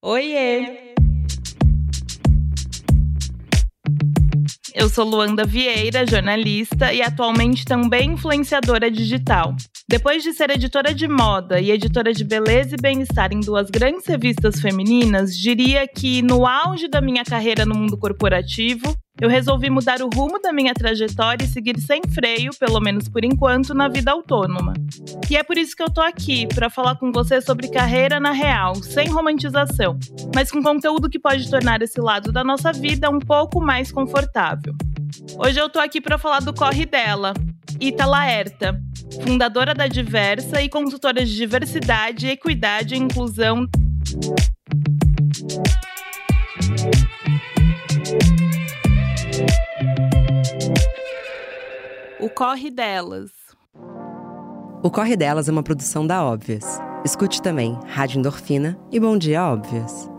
Oiê! Eu sou Luanda Vieira, jornalista e atualmente também influenciadora digital. Depois de ser editora de moda e editora de beleza e bem-estar em duas grandes revistas femininas, diria que no auge da minha carreira no mundo corporativo, eu resolvi mudar o rumo da minha trajetória e seguir sem freio, pelo menos por enquanto, na vida autônoma. E é por isso que eu tô aqui, para falar com você sobre carreira na real, sem romantização, mas com conteúdo que pode tornar esse lado da nossa vida um pouco mais confortável. Hoje eu tô aqui para falar do corre dela, Ita Laerta, fundadora da Diversa e consultora de diversidade, equidade e inclusão. O Corre Delas. O Corre Delas é uma produção da Óbvias. Escute também Rádio Endorfina e Bom Dia Óbvias.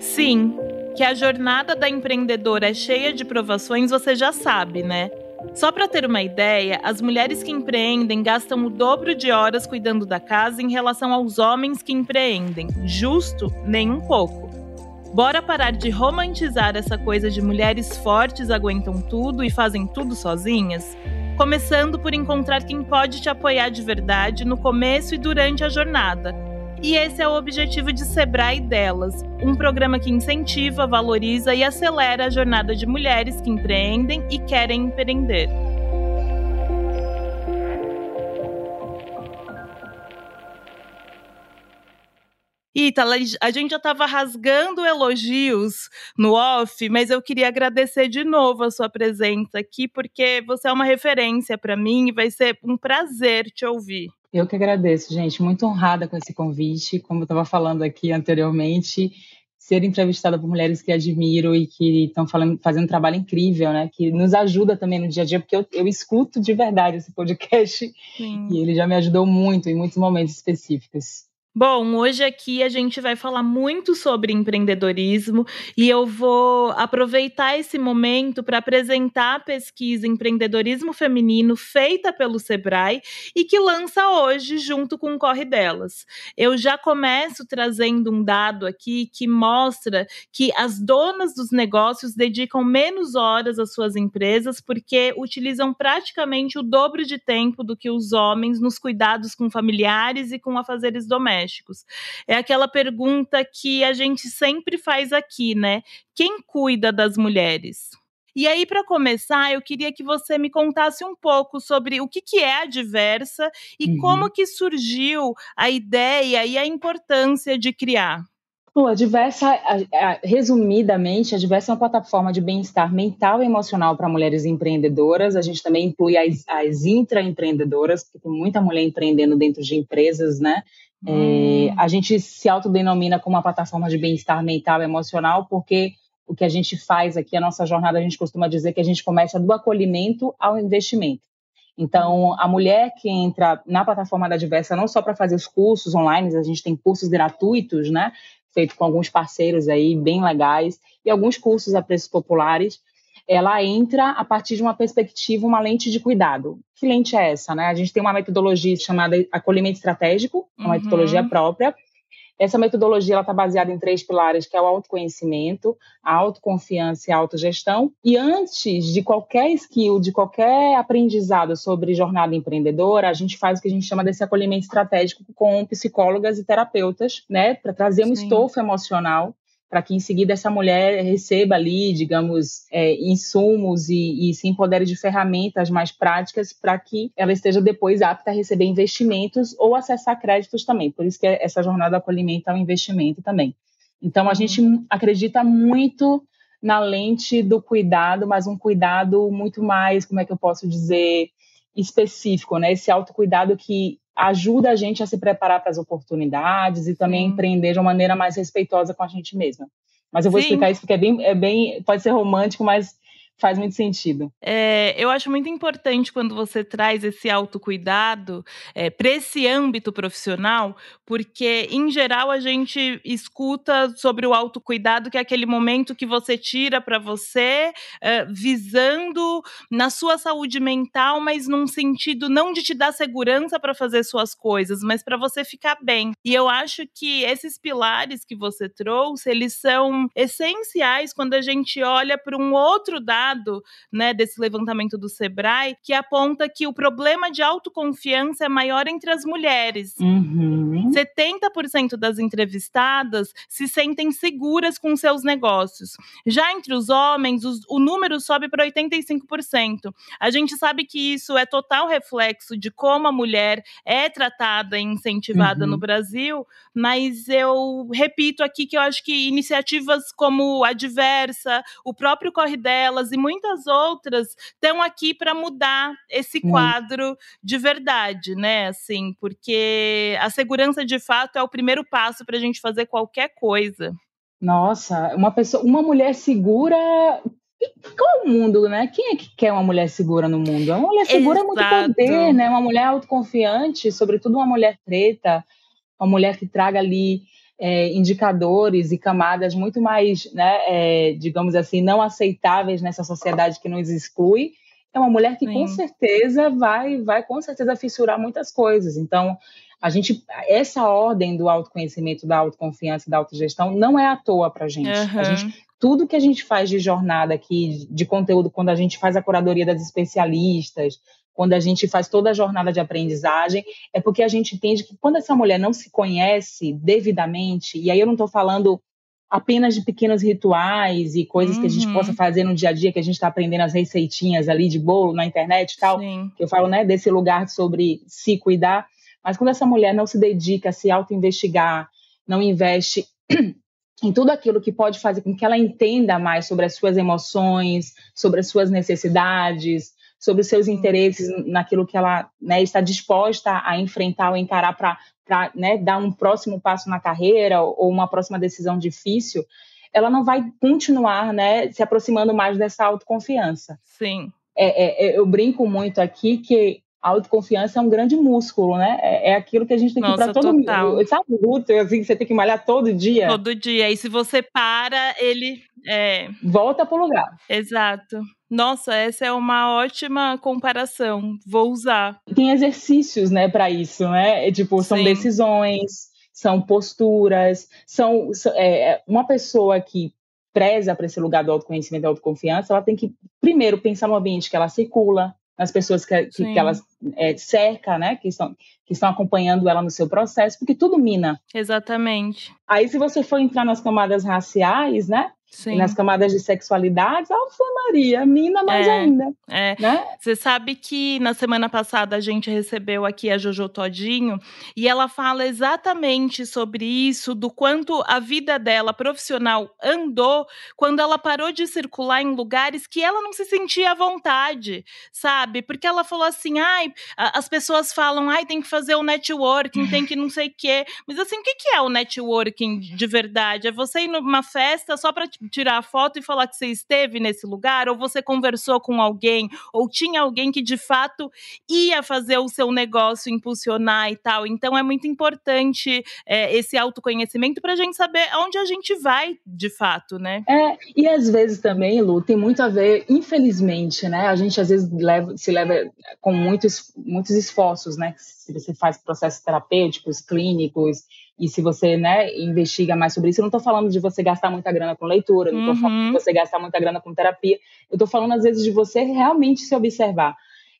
Sim, que a jornada da empreendedora é cheia de provações, você já sabe, né? Só para ter uma ideia, as mulheres que empreendem gastam o dobro de horas cuidando da casa em relação aos homens que empreendem. Justo? Nem um pouco. Bora parar de romantizar essa coisa de mulheres fortes aguentam tudo e fazem tudo sozinhas? Começando por encontrar quem pode te apoiar de verdade no começo e durante a jornada. E esse é o objetivo de Sebrae Delas, um programa que incentiva, valoriza e acelera a jornada de mulheres que empreendem e querem empreender. Ítala, a gente já estava rasgando elogios no off, mas eu queria agradecer de novo a sua presença aqui, porque você é uma referência para mim e vai ser um prazer te ouvir. Eu que agradeço, gente. Muito honrada com esse convite. Como eu estava falando aqui anteriormente, ser entrevistada por mulheres que admiro e que estão fazendo um trabalho incrível, né? Que nos ajuda também no dia a dia, porque eu, eu escuto de verdade esse podcast Sim. e ele já me ajudou muito em muitos momentos específicos. Bom, hoje aqui a gente vai falar muito sobre empreendedorismo e eu vou aproveitar esse momento para apresentar a pesquisa Empreendedorismo Feminino feita pelo Sebrae e que lança hoje junto com o Corre Delas. Eu já começo trazendo um dado aqui que mostra que as donas dos negócios dedicam menos horas às suas empresas porque utilizam praticamente o dobro de tempo do que os homens nos cuidados com familiares e com afazeres domésticos domésticos. É aquela pergunta que a gente sempre faz aqui, né? Quem cuida das mulheres? E aí, para começar, eu queria que você me contasse um pouco sobre o que, que é a Diversa e uhum. como que surgiu a ideia e a importância de criar. Bom, a Diversa, resumidamente, a Diversa é uma plataforma de bem-estar mental e emocional para mulheres empreendedoras. A gente também inclui as, as intraempreendedoras, porque tem muita mulher empreendendo dentro de empresas, né? É, hum. a gente se autodenomina como uma plataforma de bem-estar mental e emocional, porque o que a gente faz aqui, a nossa jornada, a gente costuma dizer que a gente começa do acolhimento ao investimento. Então, a mulher que entra na plataforma da Diversa, não só para fazer os cursos online, a gente tem cursos gratuitos, né? Feito com alguns parceiros aí bem legais, e alguns cursos a preços populares, ela entra a partir de uma perspectiva, uma lente de cuidado. Que lente é essa? Né? A gente tem uma metodologia chamada acolhimento estratégico, uma uhum. metodologia própria. Essa metodologia está baseada em três pilares, que é o autoconhecimento, a autoconfiança e a autogestão. E antes de qualquer skill, de qualquer aprendizado sobre jornada empreendedora, a gente faz o que a gente chama desse acolhimento estratégico com psicólogas e terapeutas, né, para trazer um Sim. estofo emocional para que em seguida essa mulher receba ali, digamos, é, insumos e, e, se empodere de ferramentas mais práticas para que ela esteja depois apta a receber investimentos ou acessar créditos também. Por isso que essa jornada acolhimento é um investimento também. Então, a uhum. gente acredita muito na lente do cuidado, mas um cuidado muito mais, como é que eu posso dizer, específico, né? Esse autocuidado que ajuda a gente a se preparar para as oportunidades e também Sim. empreender de uma maneira mais respeitosa com a gente mesma. Mas eu vou Sim. explicar isso porque é bem, é bem, pode ser romântico, mas faz muito sentido. É, eu acho muito importante quando você traz esse autocuidado é, para esse âmbito profissional, porque, em geral, a gente escuta sobre o autocuidado, que é aquele momento que você tira para você, é, visando na sua saúde mental, mas num sentido não de te dar segurança para fazer suas coisas, mas para você ficar bem. E eu acho que esses pilares que você trouxe, eles são essenciais quando a gente olha para um outro dado né, desse levantamento do Sebrae, que aponta que o problema de autoconfiança é maior entre as mulheres. Uhum. 70% das entrevistadas se sentem seguras com seus negócios. Já entre os homens, os, o número sobe para 85%. A gente sabe que isso é total reflexo de como a mulher é tratada e incentivada uhum. no Brasil, mas eu repito aqui que eu acho que iniciativas como a Diversa, o próprio Corre Delas e muitas outras estão aqui para mudar esse quadro de verdade, né? Assim, porque a segurança de fato é o primeiro passo para a gente fazer qualquer coisa. Nossa, uma pessoa, uma mulher segura qual o mundo, né? Quem é que quer uma mulher segura no mundo? Uma mulher segura Exato. é muito poder, né? Uma mulher autoconfiante, sobretudo uma mulher preta, uma mulher que traga ali é, indicadores e camadas muito mais, né, é, digamos assim, não aceitáveis nessa sociedade que nos exclui, é uma mulher que Sim. com certeza vai, vai com certeza fissurar muitas coisas. Então, a gente, essa ordem do autoconhecimento, da autoconfiança, da autogestão, não é à toa para gente. Uhum. A gente. Tudo que a gente faz de jornada aqui, de conteúdo, quando a gente faz a curadoria das especialistas, quando a gente faz toda a jornada de aprendizagem, é porque a gente entende que quando essa mulher não se conhece devidamente, e aí eu não estou falando apenas de pequenos rituais e coisas uhum. que a gente possa uhum. fazer no dia a dia, que a gente está aprendendo as receitinhas ali de bolo na internet e tal, Sim. que eu falo, né, desse lugar sobre se cuidar, mas quando essa mulher não se dedica a se auto-investigar, não investe em tudo aquilo que pode fazer com que ela entenda mais sobre as suas emoções, sobre as suas necessidades, sobre os seus interesses naquilo que ela né, está disposta a enfrentar ou encarar para né, dar um próximo passo na carreira ou uma próxima decisão difícil, ela não vai continuar né, se aproximando mais dessa autoconfiança. Sim. É, é, eu brinco muito aqui que a autoconfiança é um grande músculo, né? É, é aquilo que a gente tem que ir para todo mundo. Sabe, luto, assim, que você tem que malhar todo dia. Todo dia. E se você para, ele. É... Volta para o lugar. Exato. Nossa, essa é uma ótima comparação. Vou usar. Tem exercícios, né, para isso, né? É, tipo, são Sim. decisões, são posturas, são é, é, uma pessoa que preza para esse lugar do autoconhecimento e da autoconfiança, ela tem que primeiro pensar no ambiente que ela circula, nas pessoas que, que, que ela é, cerca, né, que estão, que estão acompanhando ela no seu processo, porque tudo mina. Exatamente. Aí, se você for entrar nas camadas raciais, né, Sim. nas camadas de sexualidade, Alfa Maria, mina mais é, ainda. É. Né? Você sabe que na semana passada a gente recebeu aqui a Jojo Todinho e ela fala exatamente sobre isso, do quanto a vida dela profissional andou quando ela parou de circular em lugares que ela não se sentia à vontade, sabe? Porque ela falou assim: ai, as pessoas falam, ai, tem que fazer o networking, tem que não sei o quê. Mas assim, o que é o networking de verdade? É você ir numa festa só para tirar a foto e falar que você esteve nesse lugar, ou você conversou com alguém, ou tinha alguém que de fato ia fazer o seu negócio impulsionar e tal. Então é muito importante é, esse autoconhecimento para a gente saber aonde a gente vai de fato, né? É, e às vezes também, Lu, tem muito a ver, infelizmente, né? A gente às vezes leva, se leva com muitos, muitos esforços, né? Se você faz processos terapêuticos, clínicos, e se você, né, investiga mais sobre isso, eu não estou falando de você gastar muita grana com leitura, não estou uhum. falando de você gastar muita grana com terapia, eu estou falando, às vezes, de você realmente se observar.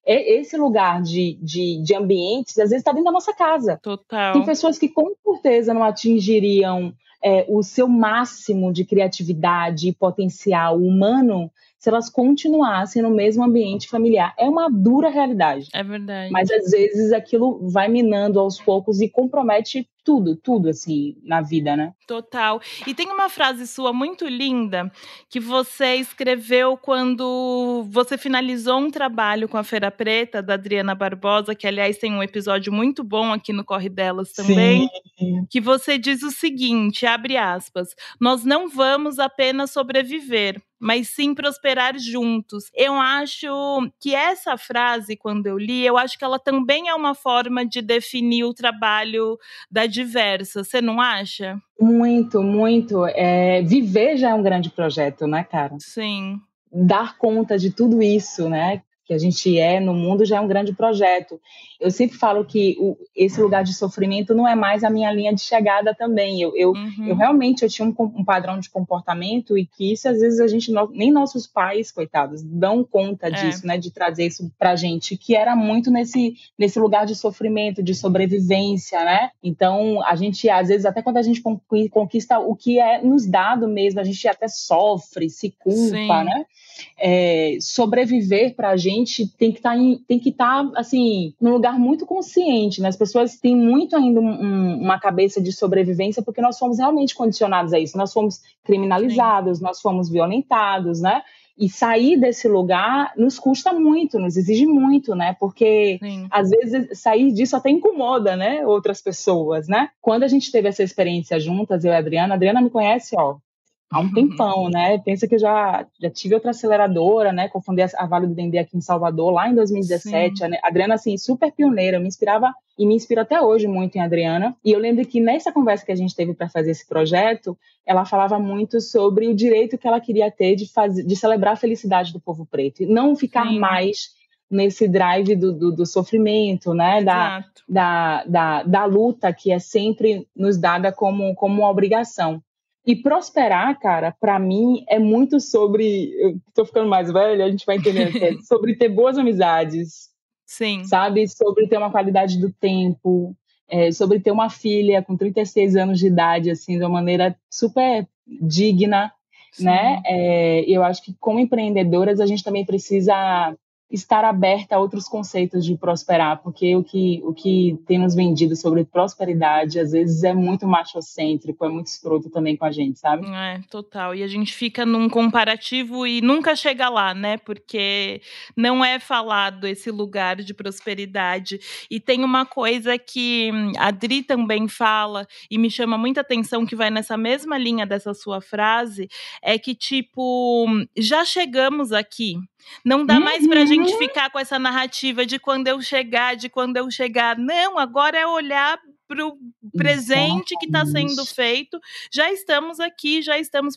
Esse lugar de, de, de ambientes, às vezes, está dentro da nossa casa. Total. Tem pessoas que, com certeza, não atingiriam é, o seu máximo de criatividade e potencial humano se elas continuassem no mesmo ambiente familiar. É uma dura realidade. É verdade. Mas às vezes aquilo vai minando aos poucos e compromete tudo, tudo assim na vida, né? Total. E tem uma frase sua muito linda que você escreveu quando você finalizou um trabalho com a Feira Preta da Adriana Barbosa, que aliás tem um episódio muito bom aqui no Corre Delas também, Sim. que você diz o seguinte, abre aspas: "Nós não vamos apenas sobreviver, mas sim prosperar juntos. Eu acho que essa frase, quando eu li, eu acho que ela também é uma forma de definir o trabalho da diversa. Você não acha? Muito, muito. É, viver já é um grande projeto, né, cara? Sim. Dar conta de tudo isso, né? que a gente é no mundo já é um grande projeto. Eu sempre falo que o, esse lugar de sofrimento não é mais a minha linha de chegada também. Eu, eu, uhum. eu realmente eu tinha um, um, padrão de comportamento e que isso às vezes a gente nem nossos pais, coitados, dão conta é. disso, né, de trazer isso pra gente, que era muito nesse nesse lugar de sofrimento, de sobrevivência, né? Então, a gente às vezes até quando a gente conquista o que é nos dado mesmo, a gente até sofre, se culpa, Sim. né? É, sobreviver para a gente tem que estar tá tem que estar tá, assim num lugar muito consciente. Né? As pessoas têm muito ainda um, uma cabeça de sobrevivência porque nós fomos realmente condicionados a isso. Nós fomos criminalizados, Sim. nós fomos violentados, né? E sair desse lugar nos custa muito, nos exige muito, né? Porque Sim. às vezes sair disso até incomoda, né? Outras pessoas, né? Quando a gente teve essa experiência juntas, eu e a Adriana, a Adriana me conhece, ó, há um tempão, né? Pensa que eu já, já tive outra aceleradora, né? Confundei a Vale do Dendê aqui em Salvador, lá em 2017. Sim. A Adriana, assim, super pioneira, me inspirava e me inspira até hoje muito em Adriana. E eu lembro que nessa conversa que a gente teve para fazer esse projeto, ela falava muito sobre o direito que ela queria ter de, fazer, de celebrar a felicidade do povo preto e não ficar Sim. mais nesse drive do, do, do sofrimento, né? Da, da, da, da, luta que é sempre nos dada como, como uma obrigação. E prosperar, cara, para mim é muito sobre. Eu tô ficando mais velha, a gente vai entender. É sobre ter boas amizades. Sim. Sabe? Sobre ter uma qualidade do tempo. É, sobre ter uma filha com 36 anos de idade, assim, de uma maneira super digna, Sim. né? É, eu acho que como empreendedoras a gente também precisa estar aberta a outros conceitos de prosperar, porque o que, o que tem nos vendido sobre prosperidade às vezes é muito machocêntrico, é muito escroto também com a gente, sabe? É, total. E a gente fica num comparativo e nunca chega lá, né? Porque não é falado esse lugar de prosperidade. E tem uma coisa que a Adri também fala e me chama muita atenção que vai nessa mesma linha dessa sua frase, é que tipo, já chegamos aqui. Não dá uhum. mais pra gente uhum. ficar com essa narrativa de quando eu chegar, de quando eu chegar. Não, agora é olhar para o presente que está sendo feito. Já estamos aqui, já estamos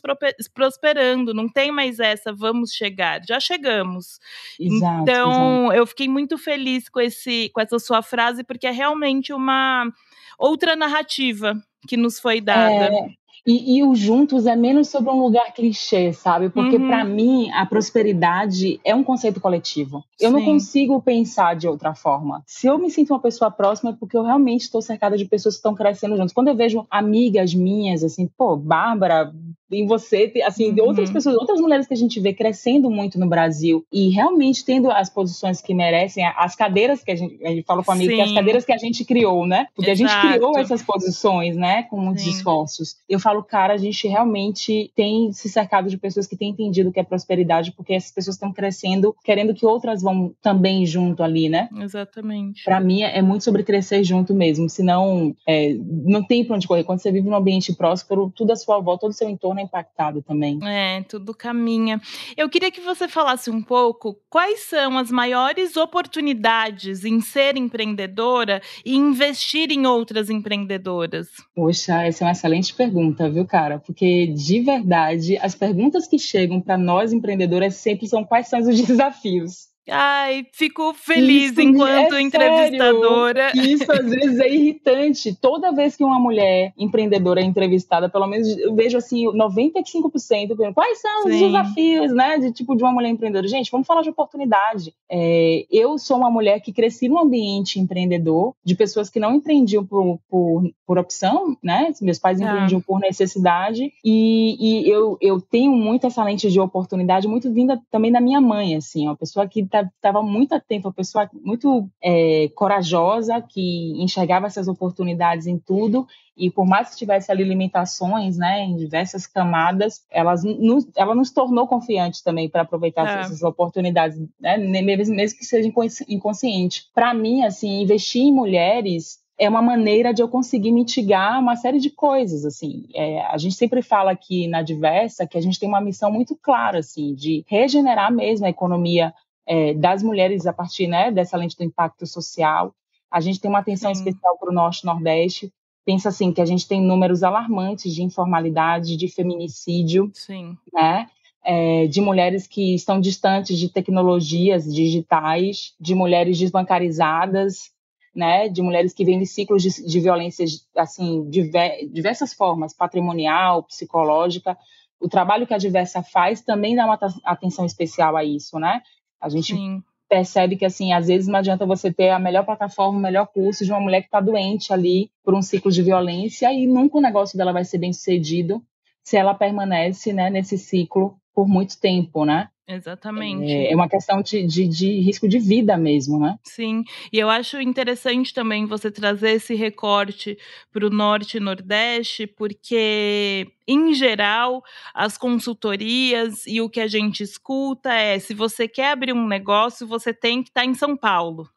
prosperando. Não tem mais essa, vamos chegar. Já chegamos. Exato, então, exato. eu fiquei muito feliz com, esse, com essa sua frase, porque é realmente uma outra narrativa que nos foi dada. É, e, e, o juntos é menos sobre um lugar clichê, sabe? Porque uhum. para mim a prosperidade é um conceito coletivo. Eu Sim. não consigo pensar de outra forma. Se eu me sinto uma pessoa próxima é porque eu realmente estou cercada de pessoas que estão crescendo juntos. Quando eu vejo amigas minhas assim, pô, Bárbara, em você, assim, uhum. de outras uhum. pessoas, outras mulheres que a gente vê crescendo muito no Brasil e realmente tendo as posições que merecem, as cadeiras que a gente, a gente fala com a amiga, que as cadeiras que a gente criou, né? Porque Exato. a gente criou essas posições, né, com muitos Sim. esforços. Eu falo, cara, a gente realmente tem se cercado de pessoas que têm entendido o que é prosperidade, porque essas pessoas estão crescendo, querendo que outras vão também junto ali, né? Exatamente. Para mim é muito sobre crescer junto mesmo, senão é, não tem pra onde correr. Quando você vive num ambiente próspero, tudo à sua volta, todo o seu entorno é impactado também. É, tudo caminha. Eu queria que você falasse um pouco quais são as maiores oportunidades em ser empreendedora e investir em outras empreendedoras. Poxa, essa é uma excelente pergunta, viu, cara? Porque de verdade, as perguntas que chegam para nós empreendedoras sempre são quais são os desafios. Ai, fico feliz isso enquanto é entrevistadora. Sério. Isso às vezes é irritante. Toda vez que uma mulher empreendedora é entrevistada, pelo menos eu vejo assim, 95% perguntando quais são Sim. os desafios, né, de tipo de uma mulher empreendedora. Gente, vamos falar de oportunidade. É, eu sou uma mulher que cresci num ambiente empreendedor, de pessoas que não empreendiam por, por, por opção, né? Meus pais ah. empreendiam por necessidade e, e eu, eu tenho muito essa lente de oportunidade, muito vinda também da minha mãe, assim, uma pessoa que está estava muito atento, uma pessoa muito é, corajosa, que enxergava essas oportunidades em tudo, e por mais que tivesse ali limitações, né, em diversas camadas, elas nos, ela nos tornou confiantes também para aproveitar é. essas oportunidades, né, mesmo, mesmo que seja inconsciente. Para mim, assim, investir em mulheres é uma maneira de eu conseguir mitigar uma série de coisas, assim. É, a gente sempre fala aqui na Diversa que a gente tem uma missão muito clara, assim, de regenerar mesmo a economia é, das mulheres a partir né, dessa lente do impacto social. A gente tem uma atenção Sim. especial para o Norte e Nordeste. Pensa assim que a gente tem números alarmantes de informalidade, de feminicídio, Sim. né? É, de mulheres que estão distantes de tecnologias digitais, de mulheres desbancarizadas, né, de mulheres que vêm de ciclos de, de violência, assim, diver, diversas formas, patrimonial, psicológica. O trabalho que a Diversa faz também dá uma atenção especial a isso, né? A gente Sim. percebe que, assim, às vezes não adianta você ter a melhor plataforma, o melhor curso de uma mulher que está doente ali por um ciclo de violência e nunca o negócio dela vai ser bem sucedido se ela permanece, né, nesse ciclo por muito tempo, né? Exatamente. É, é uma questão de, de, de, risco de vida mesmo, né? Sim, e eu acho interessante também você trazer esse recorte para o Norte e Nordeste, porque, em geral, as consultorias e o que a gente escuta é: se você quer abrir um negócio, você tem que estar tá em São Paulo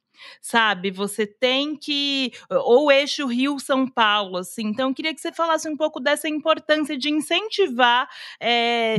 sabe? Você tem que ou eixo Rio São Paulo, assim. Então, eu queria que você falasse um pouco dessa importância de incentivar, é,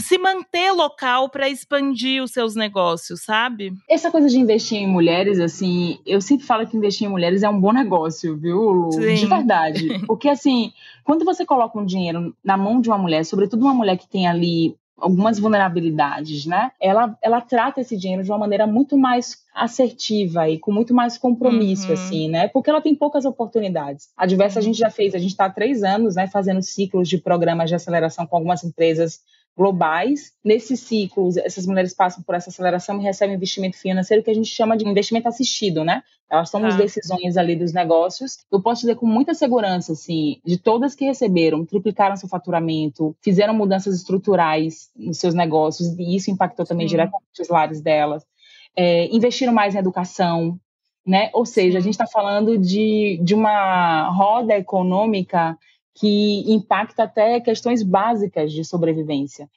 se manter local para expandir os seus negócios, sabe? Essa coisa de investir em mulheres, assim, eu sempre falo que investir em mulheres é um bom negócio, viu, Lu? Sim. De verdade. Porque, assim, quando você coloca um dinheiro na mão de uma mulher, sobretudo uma mulher que tem ali algumas vulnerabilidades, né? Ela, ela trata esse dinheiro de uma maneira muito mais assertiva e com muito mais compromisso, uhum. assim, né? Porque ela tem poucas oportunidades. A Diversa a gente já fez, a gente está há três anos, né, fazendo ciclos de programas de aceleração com algumas empresas globais. Nesses ciclos, essas mulheres passam por essa aceleração e recebem investimento financeiro que a gente chama de investimento assistido, né? Elas tomam as ah. decisões ali dos negócios. Eu posso dizer com muita segurança, assim, de todas que receberam, triplicaram seu faturamento, fizeram mudanças estruturais nos seus negócios, e isso impactou também Sim. diretamente os lares delas. É, investiram mais em educação, né? Ou seja, a gente está falando de, de uma roda econômica que impacta até questões básicas de sobrevivência.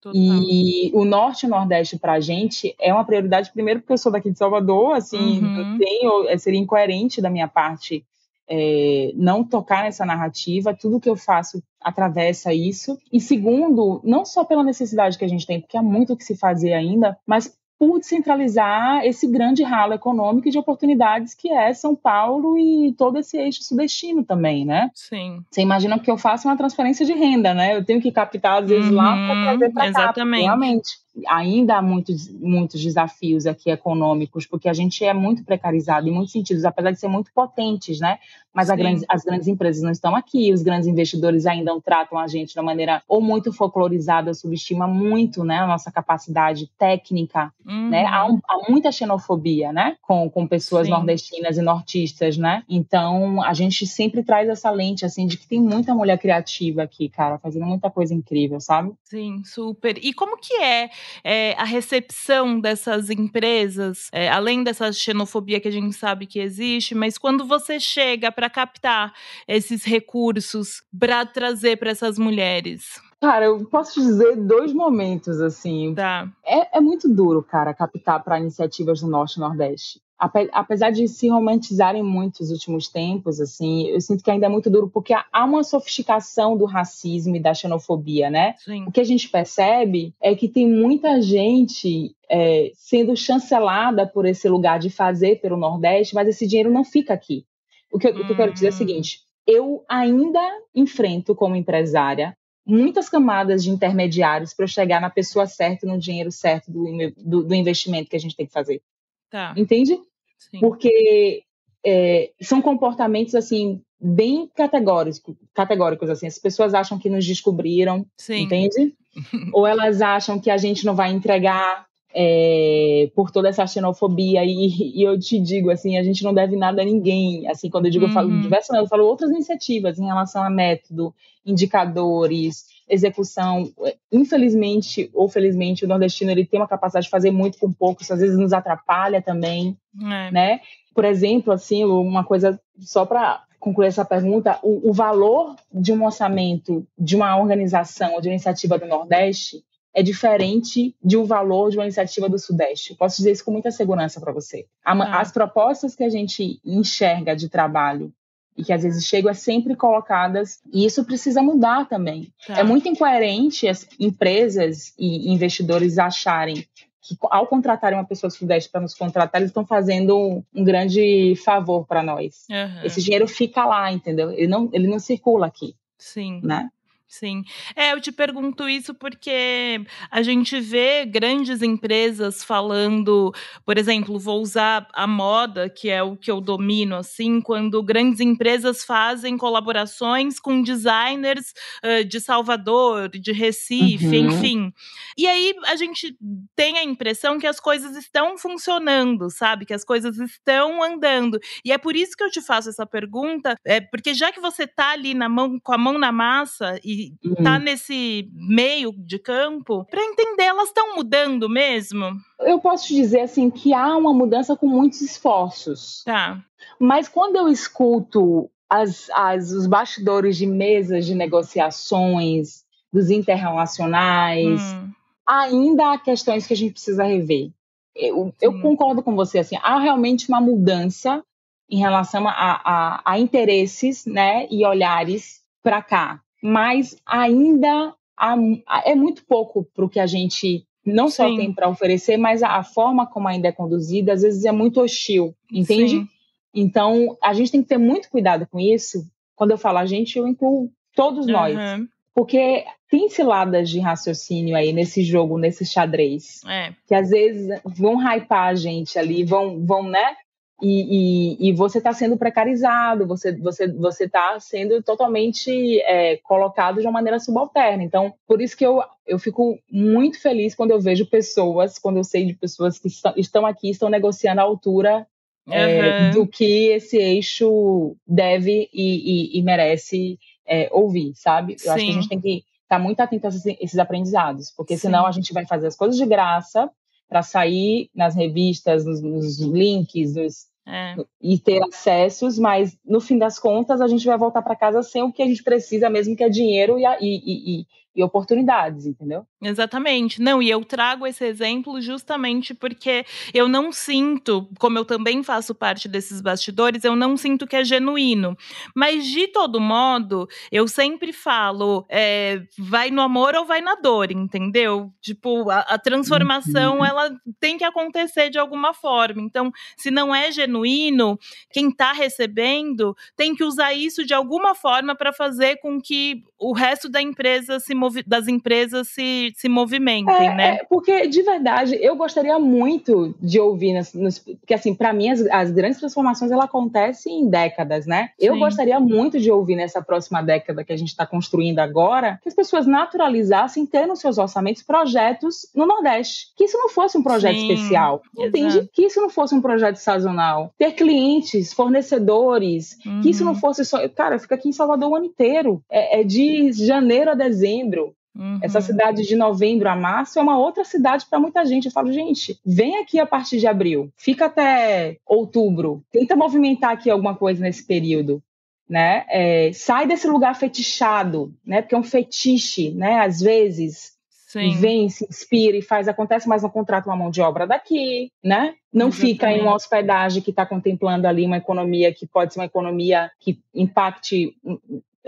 Total. E o norte e o nordeste para a gente é uma prioridade, primeiro porque eu sou daqui de Salvador, assim, uhum. tenho, é, seria incoerente da minha parte é, não tocar nessa narrativa, tudo que eu faço atravessa isso. E segundo, não só pela necessidade que a gente tem, porque há muito o que se fazer ainda, mas por descentralizar esse grande ralo econômico e de oportunidades que é São Paulo e todo esse eixo sudestino também, né? Sim. Você imagina que eu faço uma transferência de renda, né? Eu tenho que captar às vezes uhum, lá para trazer para cá. Exatamente. Realmente ainda há muitos, muitos desafios aqui econômicos, porque a gente é muito precarizado em muitos sentidos, apesar de ser muito potentes, né? Mas grande, as grandes empresas não estão aqui, os grandes investidores ainda não tratam a gente de uma maneira ou muito folclorizada, subestima muito né, a nossa capacidade técnica, uhum. né? Há, um, há, muita xenofobia, né? Com, com pessoas Sim. nordestinas e nortistas, né? Então, a gente sempre traz essa lente, assim, de que tem muita mulher criativa aqui, cara, fazendo muita coisa incrível, sabe? Sim, super. E como que é é, a recepção dessas empresas, é, além dessa xenofobia que a gente sabe que existe, mas quando você chega para captar esses recursos para trazer para essas mulheres? Cara, eu posso dizer dois momentos, assim. Tá. É, é muito duro, cara, captar para iniciativas do Norte e Nordeste apesar de se romantizarem muito nos últimos tempos, assim, eu sinto que ainda é muito duro porque há uma sofisticação do racismo e da xenofobia, né? Sim. O que a gente percebe é que tem muita gente é, sendo chancelada por esse lugar de fazer pelo Nordeste, mas esse dinheiro não fica aqui. O que, hum. o que eu quero dizer é o hum. seguinte: eu ainda enfrento como empresária muitas camadas de intermediários para eu chegar na pessoa certa, no dinheiro certo do, do, do investimento que a gente tem que fazer. Tá. Entende? Sim. Porque é, são comportamentos assim bem categóricos, categóricos assim. As pessoas acham que nos descobriram, Sim. entende? Ou elas acham que a gente não vai entregar é, por toda essa xenofobia e, e, eu te digo assim, a gente não deve nada a ninguém. Assim, quando eu digo, uhum. eu falo uhum. diversas, eu falo outras iniciativas em relação a método, indicadores, execução. Infelizmente ou felizmente, o nordestino ele tem uma capacidade de fazer muito com pouco, isso às vezes nos atrapalha também, é. né? Por exemplo, assim, uma coisa só para concluir essa pergunta, o, o, valor de um orçamento de uma organização ou de uma iniciativa do Nordeste é diferente de um valor de uma iniciativa do Sudeste. Posso dizer isso com muita segurança para você. Ah. As propostas que a gente enxerga de trabalho e que às vezes chegam é sempre colocadas e isso precisa mudar também. Tá. É muito incoerente as empresas e investidores acharem que ao contratarem uma pessoa do Sudeste para nos contratar, eles estão fazendo um grande favor para nós. Uhum. Esse dinheiro fica lá, entendeu? Ele não, ele não circula aqui. Sim. Né? Sim. É, eu te pergunto isso porque a gente vê grandes empresas falando, por exemplo, vou usar a moda, que é o que eu domino, assim, quando grandes empresas fazem colaborações com designers uh, de Salvador, de Recife, uhum. enfim. E aí a gente tem a impressão que as coisas estão funcionando, sabe? Que as coisas estão andando. E é por isso que eu te faço essa pergunta, é porque já que você tá ali na mão, com a mão na massa e tá uhum. nesse meio de campo, para entender, elas estão mudando mesmo? Eu posso te dizer assim que há uma mudança com muitos esforços. Tá. Mas quando eu escuto as, as, os bastidores de mesas de negociações dos interrelacionais, hum. Ainda há questões que a gente precisa rever. Eu, eu, concordo com você, assim, há realmente uma mudança em relação a, a, a interesses né, e olhares para cá mas ainda há, é muito pouco para o que a gente não só Sim. tem para oferecer, mas a, a, forma como ainda é conduzida às vezes é muito hostil, entende? Sim. Então a gente tem que ter muito cuidado com isso. Quando eu falo a gente, eu incluo todos uhum. Porque tem ciladas de raciocínio aí nesse jogo, nesse xadrez, é. que às vezes vão hypar a gente ali, vão, vão, né? E, e, e, você está sendo precarizado, você está você, você tá sendo totalmente é, colocado de uma maneira subalterna. Então, por isso que eu, eu fico muito feliz quando eu vejo pessoas, quando eu sei de pessoas que estão, estão aqui, estão negociando a altura uhum. é, do que esse eixo deve e, e merece é, ouvir, sabe? Eu Sim. acho que a gente tem que estar tá muito atento a esses, esses aprendizados, porque Sim. senão a gente vai fazer as coisas de graça para sair nas revistas, nos, nos links, nos, é. e ter acessos, mas no fim das contas a gente vai voltar para casa sem o que a gente precisa mesmo, que é dinheiro e, e, e, e oportunidades, entendeu? Exatamente. Não, e eu trago esse exemplo justamente porque eu não sinto, como eu também faço parte desses bastidores, eu não sinto que é genuíno. Mas, de todo modo, eu sempre falo: é, vai no amor ou vai na dor, entendeu? Tipo, a, a transformação, uhum. ela tem que acontecer de alguma forma. Então, se não é genuíno, quem está recebendo tem que usar isso de alguma forma para fazer com que o resto da empresa se das empresas se, se movimentem, é, né? É, porque, de verdade, eu gostaria muito de ouvir, nas, porque, assim, para mim, as, as, grandes transformações, ela acontecem em décadas, né? Sim. Eu gostaria muito de ouvir nessa próxima década que a gente está construindo agora, que as pessoas naturalizassem ter nos seus orçamentos projetos no Nordeste. Que isso não fosse um projeto Sim, especial, entende? Exato. Que isso não fosse um projeto sazonal. Ter clientes, fornecedores, uhum. que isso não uhum. fosse só... Cara, fica aqui em Salvador o ano inteiro. É, é de janeiro a dezembro. Uhum. Essa cidade de novembro a março é uma outra cidade para muita gente. Eu falo, gente, vem aqui a partir de abril, fica até outubro, tenta movimentar aqui alguma coisa nesse período. Né? É, sai desse lugar fetichado, né? Porque é um fetiche, né? Às vezes Sim. vem, se inspira e faz, acontece, mas não contrata uma mão de obra daqui, né? Não Exatamente. fica em uma hospedagem que está contemplando ali uma economia que pode ser uma economia que impacte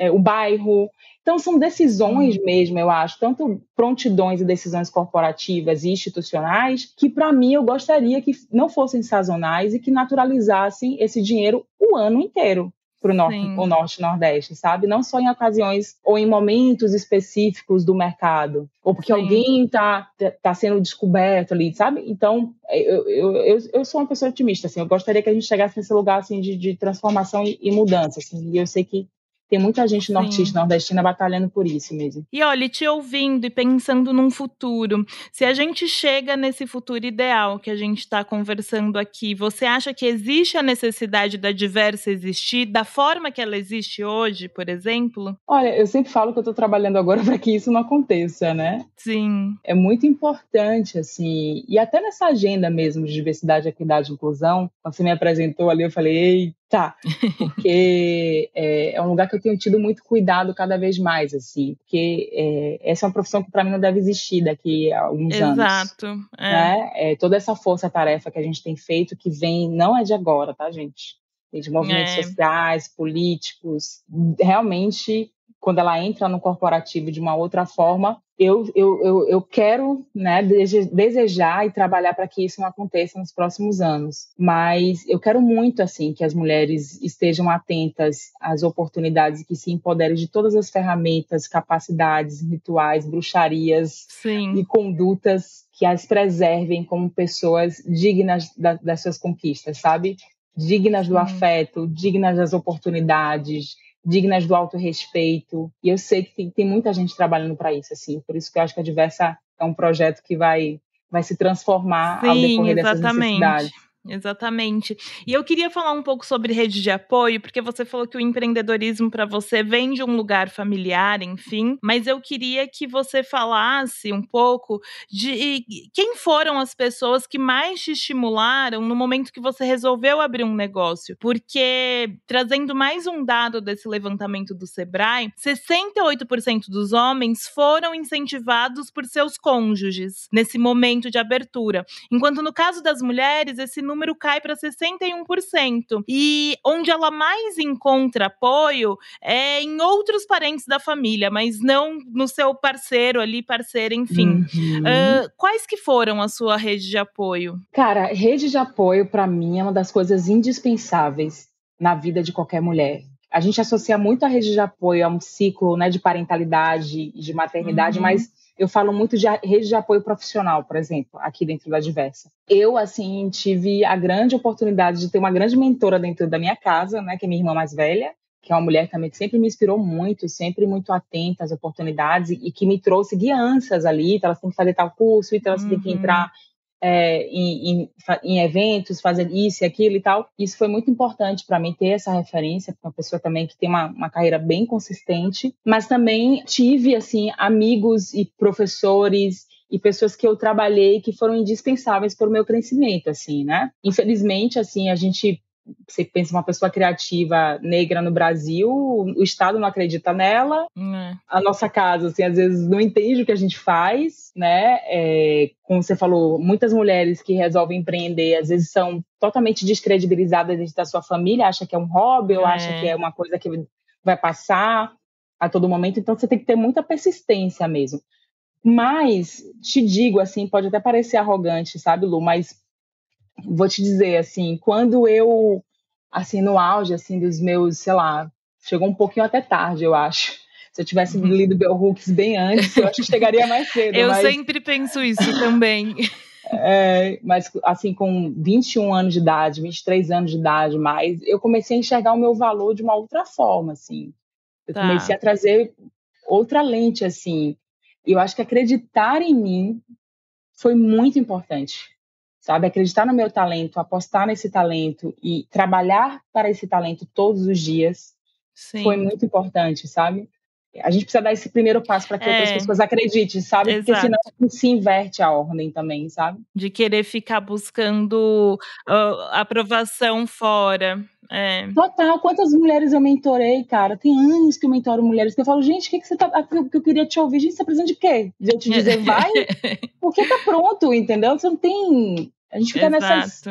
é, o bairro. Então, são decisões mesmo, eu acho, tanto prontidões e decisões corporativas e institucionais, que, para mim, eu gostaria que não fossem sazonais e que naturalizassem esse dinheiro o ano inteiro para o norte, o norte e nordeste, sabe? Não só em ocasiões ou em momentos específicos do mercado, ou porque Sim. alguém está tá sendo descoberto ali, sabe? Então, eu, eu, eu, eu, sou uma pessoa otimista, assim, eu gostaria que a gente chegasse nesse lugar assim, de, de transformação e, e mudança, assim, e eu sei que tem muita gente nortista, nordestina batalhando por isso mesmo. E olha, te ouvindo e pensando num futuro, se a gente chega nesse futuro ideal que a gente está conversando aqui, você acha que existe a necessidade da diversa existir da forma que ela existe hoje, por exemplo? Olha, eu sempre falo que eu estou trabalhando agora para que isso não aconteça, né? Sim. É muito importante, assim, e até nessa agenda mesmo de diversidade, equidade e inclusão, quando você me apresentou ali, eu falei, Tá, porque é, é, um lugar que eu tenho tido muito cuidado cada vez mais, assim, porque é, essa é uma profissão que para mim não deve existir daqui a alguns Exato, anos. Exato. É. Né? É, toda essa força-tarefa que a gente tem feito, que vem, não é de agora, tá, gente? De movimentos é. sociais, políticos, realmente quando ela entra no corporativo de uma outra forma, eu, eu, eu, eu quero né, desejar e trabalhar para que isso não aconteça nos próximos anos. Mas eu quero muito assim que as mulheres estejam atentas às oportunidades que se empoderem de todas as ferramentas, capacidades, rituais, bruxarias Sim. e condutas que as preservem como pessoas dignas da, das suas conquistas, sabe? Dignas do afeto, dignas das oportunidades, dignas do autorrespeito. E eu sei que tem, tem muita gente trabalhando para isso, assim. Por isso que eu acho que a Diversa é um projeto que vai, vai se transformar Sim, ao decorrer exatamente. dessas necessidades. Exatamente. E eu queria falar um pouco sobre rede de apoio, porque você falou que o empreendedorismo para você vem de um lugar familiar, enfim, mas eu queria que você falasse um pouco de quem foram as pessoas que mais te estimularam no momento que você resolveu abrir um negócio. Porque, trazendo mais um dado desse levantamento do Sebrae, 68% dos homens foram incentivados por seus cônjuges nesse momento de abertura, enquanto no caso das mulheres, esse número cai para 61%. E onde ela mais encontra apoio é em outros parentes da família, mas não no seu parceiro ali, parceira, enfim. Uhum. Uh, quais que foram a sua rede de apoio? Cara, rede de apoio para mim é uma das coisas indispensáveis na vida de qualquer mulher. A gente associa muito a rede de apoio a um ciclo né, de parentalidade e de maternidade, uhum. mas eu falo muito de rede de apoio profissional, por exemplo, aqui dentro da Diversa. Eu, assim, tive a grande oportunidade de ter uma grande mentora dentro da minha casa, né, que é minha irmã mais velha, que é uma mulher também que sempre me inspirou muito, sempre muito atenta às oportunidades e que me trouxe guianças ali, então elas têm que fazer tal curso, então elas uhum. têm que uhum. entrar é, em, em, em, eventos, fazer isso e aquilo e tal. Isso foi muito importante para mim ter essa referência, uma pessoa também que tem uma, uma carreira bem consistente, mas também tive, assim, amigos e professores e pessoas que eu trabalhei que foram indispensáveis para o meu crescimento, assim, né? Infelizmente, assim, a gente você pensa uma pessoa criativa negra no Brasil, o Estado não acredita nela, é. a nossa casa, assim, às vezes não entende o que a gente faz, né? É, como você falou, muitas mulheres que resolvem empreender, às vezes são totalmente descredibilizadas dentro da sua família, acha que é um hobby, é. ou acha que é uma coisa que vai passar a todo momento, então você tem que ter muita persistência mesmo. Mas, te digo assim, pode até parecer arrogante, sabe, Lu, mas vou te dizer assim, quando eu assim no auge assim dos meus, sei lá, chegou um pouquinho até tarde, eu acho. Se eu tivesse uhum. lido Bell Hooks bem antes, eu acho que chegaria mais cedo. eu mas... sempre penso isso também. É, mas assim, com 21 anos de idade, 23 anos de idade, mais, eu comecei a enxergar o meu valor de uma outra forma, assim. Eu tá. comecei a trazer outra lente, assim. E eu acho que acreditar em mim foi muito importante sabe? Acreditar no meu talento, apostar nesse talento e trabalhar para esse talento todos os dias Sim. foi muito importante, sabe? A gente precisa dar esse primeiro passo para que é, outras pessoas acreditem, sabe? Exato. Porque senão se inverte a ordem também, sabe? De querer ficar buscando uh, aprovação fora. É. Total, quantas mulheres eu mentorei, cara? Tem anos que eu mentoro mulheres que eu falo, gente, o que, que você tá. Que eu queria te ouvir, gente, você tá precisando de quê? De eu te dizer, vai? Porque tá pronto, entendeu? Você não tem. A gente fica nessas,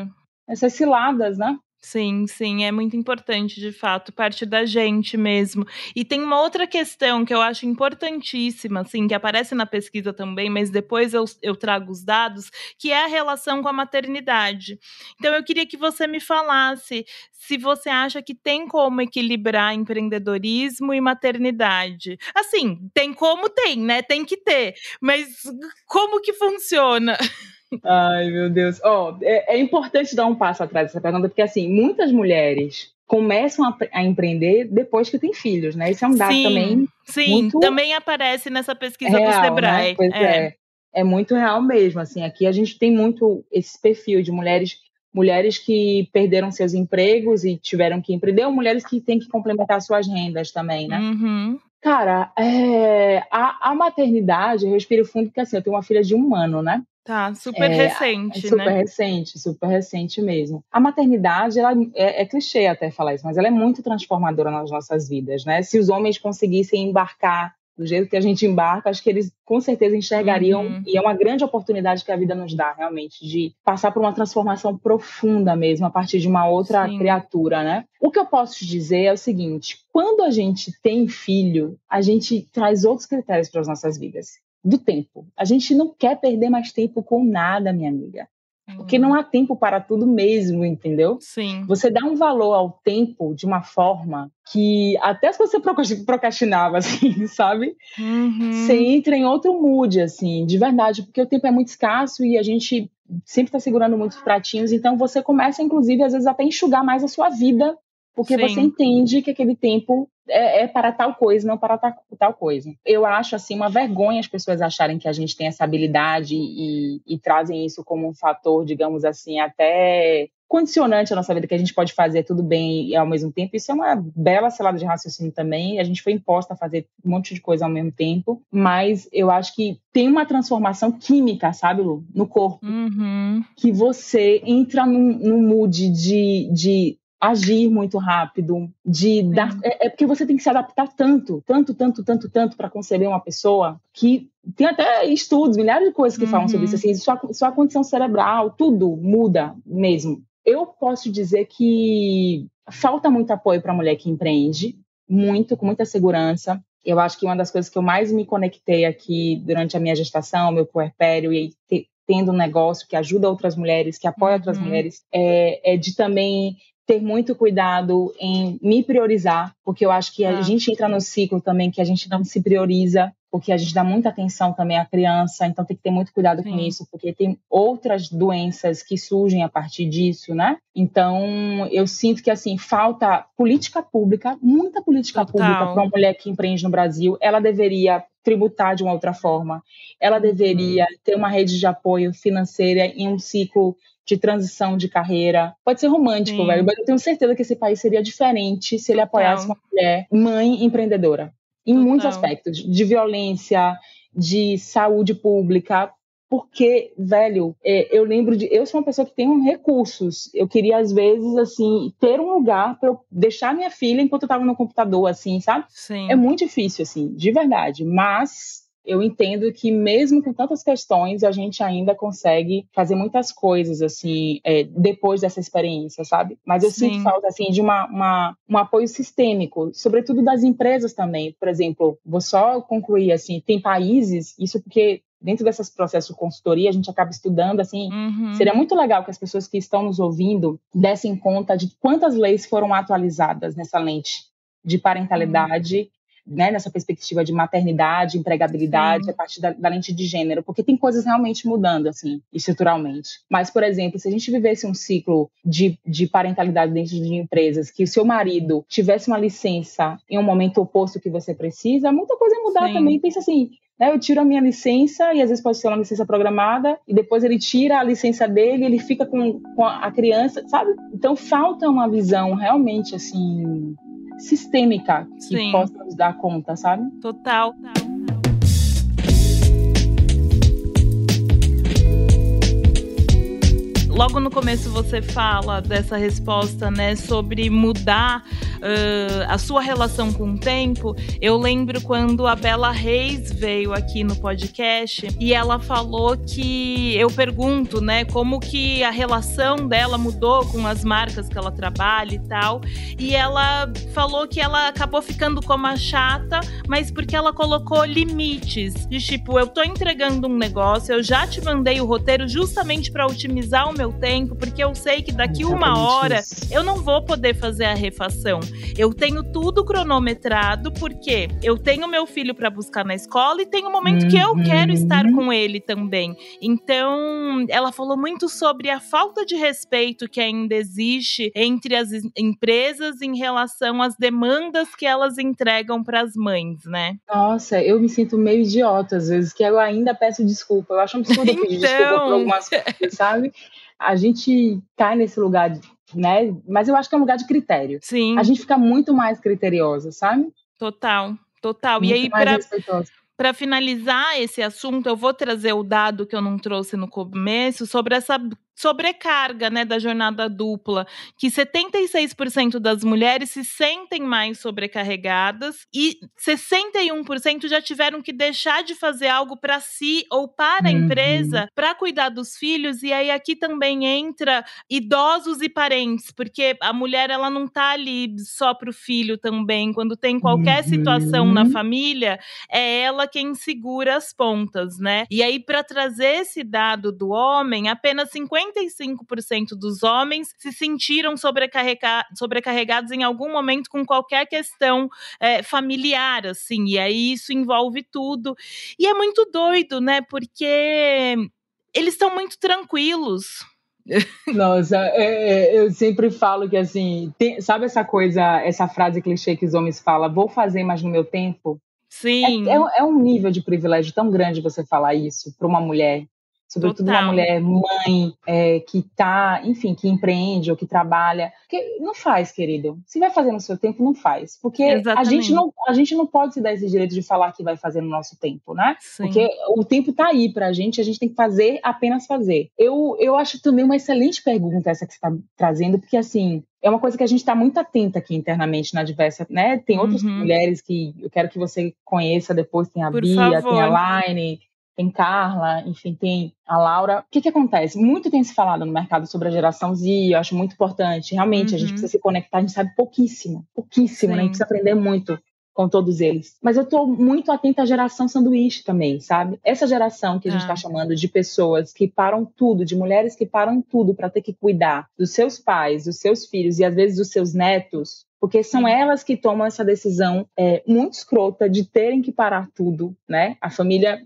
nessas ciladas, né? Sim, sim, é muito importante, de fato, parte da gente mesmo. E tem uma outra questão que eu acho importantíssima, assim, que aparece na pesquisa também, mas depois eu, eu trago os dados, que é a relação com a maternidade. Então, eu queria que você me falasse se você acha que tem como equilibrar empreendedorismo e maternidade. Assim, tem como tem, né? Tem que ter, mas como que funciona? Ai, meu Deus. Ó, oh, é, é, importante dar um passo atrás dessa pergunta, porque, assim, muitas mulheres começam a, a, empreender depois que tem filhos, né? Isso é um dado sim, também. Sim, também aparece nessa pesquisa real, do Sebrae. Né? Pois é. é. é. muito real mesmo. Assim, aqui a gente tem muito esse perfil de mulheres mulheres que perderam seus empregos e tiveram que empreender, ou mulheres que têm que complementar suas rendas também, né? Uhum. Cara, é, a, a, maternidade, eu respiro fundo, porque assim, eu tenho uma filha de um ano, né? Tá, super é, recente, super né? Super recente, super recente mesmo. A maternidade, ela é, é, clichê até falar isso, mas ela é muito transformadora nas nossas vidas, né? Se os homens conseguissem embarcar do jeito que a gente embarca, acho que eles com certeza enxergariam, uhum. e é uma grande oportunidade que a vida nos dá, realmente, de passar por uma transformação profunda mesmo, a partir de uma outra Sim. criatura, né? O que eu posso te dizer é o seguinte: quando a gente tem filho, a gente traz outros critérios para as nossas vidas. Do tempo. A gente não quer perder mais tempo com nada, minha amiga. Porque não há tempo para tudo mesmo, entendeu? Sim. Você dá um valor ao tempo de uma forma que até se você procrastinava, assim, sabe? Uhum. Você entra em outro mood, assim, de verdade, porque o tempo é muito escasso e a gente sempre está segurando muitos pratinhos, então você começa, inclusive, às vezes até enxugar mais a sua vida porque Sim. você entende que aquele tempo é, é, para tal coisa, não para tal, tal, coisa. Eu acho assim uma vergonha as pessoas acharem que a gente tem essa habilidade e, e trazem isso como um fator, digamos assim, até condicionante à nossa vida, que a gente pode fazer tudo bem e ao mesmo tempo. Isso é uma bela selada de raciocínio também. A gente foi imposta a fazer um monte de coisa ao mesmo tempo, mas eu acho que tem uma transformação química, sabe, Lu, no corpo, uhum. que você entra num, num mood de, de agir muito rápido, de dar. É, é, porque você tem que se adaptar tanto, tanto, tanto, tanto, tanto para conceber uma pessoa que tem até estudos, milhares de coisas que uhum. falam sobre isso. Uhum. Assim, sua, sua condição cerebral, tudo muda mesmo. Eu posso dizer que falta muito apoio para a mulher que empreende, muito, com muita segurança. Eu acho que uma das coisas que eu mais me conectei aqui durante a minha gestação, meu puerpério e tendo um negócio que ajuda outras mulheres, que apoia outras uhum. mulheres, é, é de também ter muito cuidado em me priorizar, porque eu acho que a ah. gente entra no ciclo também que a gente não se prioriza, porque a gente dá muita atenção também à criança, então tem que ter muito cuidado Sim. com isso, porque tem outras doenças que surgem a partir disso, né? Então, eu sinto que assim, falta política pública, muita política Total. pública para uma mulher que empreende no Brasil, ela deveria tributar de uma outra forma. Ela deveria uhum. ter uma rede de apoio financeira em um ciclo de transição de carreira. Pode ser romântico, Sim. velho, mas eu tenho certeza que esse país seria diferente se ele apoiasse uma mulher mãe empreendedora. Em muitos aspectos, de violência, de saúde pública, porque, velho, é, eu lembro de. Eu sou uma pessoa que tem recursos. Eu queria, às vezes, assim, ter um lugar para eu deixar minha filha enquanto eu estava no computador, assim, sabe? Sim. É muito difícil, assim, de verdade. Mas eu entendo que mesmo com tantas questões, a gente ainda consegue fazer muitas coisas, assim, é, depois dessa experiência, sabe? Mas eu Sim. sinto falta, assim, de uma, uma, um apoio sistêmico, sobretudo das empresas também. Por exemplo, vou só concluir, assim, tem países, isso porque dentro desses processos de consultoria, a gente acaba estudando, assim, uhum. seria muito legal que as pessoas que estão nos ouvindo dessem conta de quantas leis foram atualizadas nessa lente de parentalidade uhum né, nessa perspectiva de maternidade, empregabilidade, Sim. a partir da, da, lente de gênero, porque tem coisas realmente mudando, assim, estruturalmente. Mas, por exemplo, se a gente vivesse um ciclo de, de parentalidade dentro de empresas, que o seu marido tivesse uma licença em um momento oposto que você precisa, muita coisa ia mudar Sim. também. Pensa assim, né, eu tiro a minha licença, e às vezes pode ser uma licença programada, e depois ele tira a licença dele, ele fica com, com a criança, sabe? Então falta uma visão realmente assim sistêmica que Sim. possa nos dar conta, sabe? Total. Logo no começo você fala dessa resposta, né, sobre mudar uh, a sua relação com o tempo. Eu lembro quando a Bela Reis veio aqui no podcast e ela falou que eu pergunto, né, como que a relação dela mudou com as marcas que ela trabalha e tal. E ela falou que ela acabou ficando como a chata, mas porque ela colocou limites. De tipo, eu tô entregando um negócio, eu já te mandei o roteiro justamente para otimizar o meu meu tempo, porque eu sei que daqui Exatamente uma hora isso. eu não vou poder fazer a refação. Eu tenho tudo cronometrado, porque eu tenho meu filho para buscar na escola e tem um momento uhum. que eu quero estar uhum. com ele também. Então, ela falou muito sobre a falta de respeito que ainda existe entre as empresas em relação às demandas que elas entregam para as mães, né? Nossa, eu me sinto meio idiota às vezes, que eu ainda peço desculpa. Eu acho um absurdo pedir então... desculpa por algumas coisas, sabe? A gente cai nesse lugar, né? Mas eu acho que é um lugar de critério. Sim. A gente fica muito mais criteriosa, sabe? Total, total. Muito e aí, para para finalizar esse assunto, eu vou trazer o dado que eu não trouxe no começo sobre essa sobrecarga né, da jornada dupla, que 76% das mulheres se sentem mais sobrecarregadas e 61% já tiveram que deixar de fazer algo para si ou para a uhum. empresa para cuidar dos filhos. E aí aqui também entra idosos e parentes, porque a mulher ela não está ali só para o filho também. Quando tem qualquer uhum. situação na uhum. família, é ela quem segura as pontas, né? E aí, para trazer esse dado do homem, apenas 50 55% dos homens se sentiram sobrecarrega sobrecarregados em algum momento com qualquer questão é, familiar, assim, e aí isso envolve tudo. E é muito doido, né? Porque eles estão muito tranquilos. Nossa, é, é, eu sempre falo que assim, tem, sabe essa coisa, essa frase clichê que os homens falam, vou fazer mais no meu tempo? Sim. É, é, é um nível de privilégio tão grande você falar isso para uma mulher sobretudo Total. uma mulher mãe é, que tá, enfim, que empreende ou que trabalha, porque não faz, querido. Se vai fazer no seu tempo, não faz, porque a gente não, a gente não pode se dar esse direito de falar que vai fazer no nosso tempo, né? Sim. Porque o tempo tá aí pra gente, a gente tem que fazer, apenas fazer. Eu, eu acho também uma excelente pergunta essa que você está trazendo, porque assim, é uma coisa que a gente está muito atenta aqui internamente na diversa, né? Tem outras uhum. mulheres que eu quero que você conheça depois, tem a Por Bia, favor. tem a Line, tem Carla, enfim, tem a Laura. O que, que acontece? Muito tem se falado no mercado sobre a geração Z, eu acho muito importante. Realmente, uhum. a gente uhum. precisa se conectar, a gente sabe pouquíssimo, pouquíssimo, né? A gente precisa aprender muito com todos eles. Mas eu estou muito atenta à geração sanduíche também, sabe? Essa geração que a gente está ah. chamando de pessoas que param tudo, de mulheres que param tudo para ter que cuidar dos seus pais, dos seus filhos e às vezes dos seus netos, porque são elas que tomam essa decisão é, muito escrota de terem que parar tudo, né? A família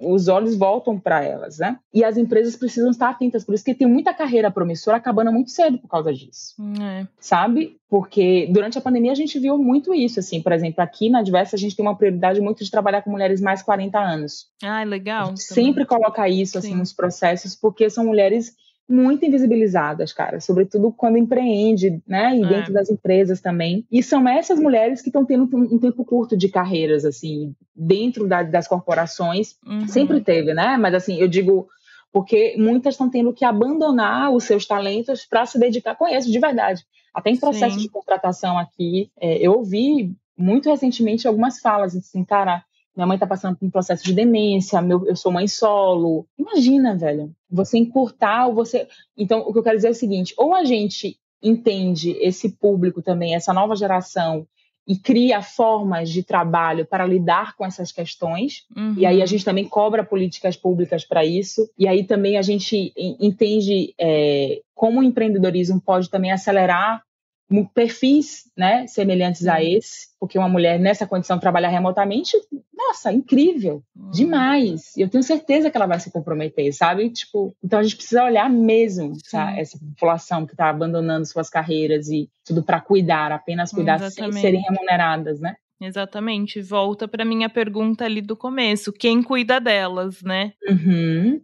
os olhos voltam para elas, né? E as empresas precisam estar atentas, por isso que tem muita carreira promissora acabando muito cedo por causa disso. É. Sabe? Porque durante a pandemia a gente viu muito isso, assim, por exemplo, aqui na Diversa a gente tem uma prioridade muito de trabalhar com mulheres mais 40 anos. Ah, legal. sempre coloca isso assim Sim. nos processos, porque são mulheres muito invisibilizadas, cara, sobretudo quando empreende, né, e é. dentro das empresas também. E são essas mulheres que estão tendo um tempo curto de carreiras, assim, dentro da, das corporações. Uhum. Sempre teve, né? Mas assim, eu digo porque muitas estão tendo que abandonar os seus talentos para se dedicar. Conheço de verdade. Até em processo Sim. de contratação aqui, é, eu ouvi muito recentemente algumas falas assim, cara, minha mãe tá passando por um processo de demência, meu, eu sou mãe solo. Imagina, velho, você encurtar ou você. Então, o que eu quero dizer é o seguinte: ou a gente entende esse público também, essa nova geração, e cria formas de trabalho para lidar com essas questões. Uhum. E aí a gente também cobra políticas públicas para isso. E aí também a gente entende é, como o empreendedorismo pode também acelerar perfis né, semelhantes a esse, porque uma mulher nessa condição trabalhar remotamente, nossa, incrível, hum. demais. Eu tenho certeza que ela vai se comprometer, sabe? Tipo, então a gente precisa olhar mesmo essa população que está abandonando suas carreiras e tudo para cuidar, apenas cuidar Exatamente. sem serem remuneradas, né? Exatamente. Volta para minha pergunta ali do começo: quem cuida delas, né? Uhum.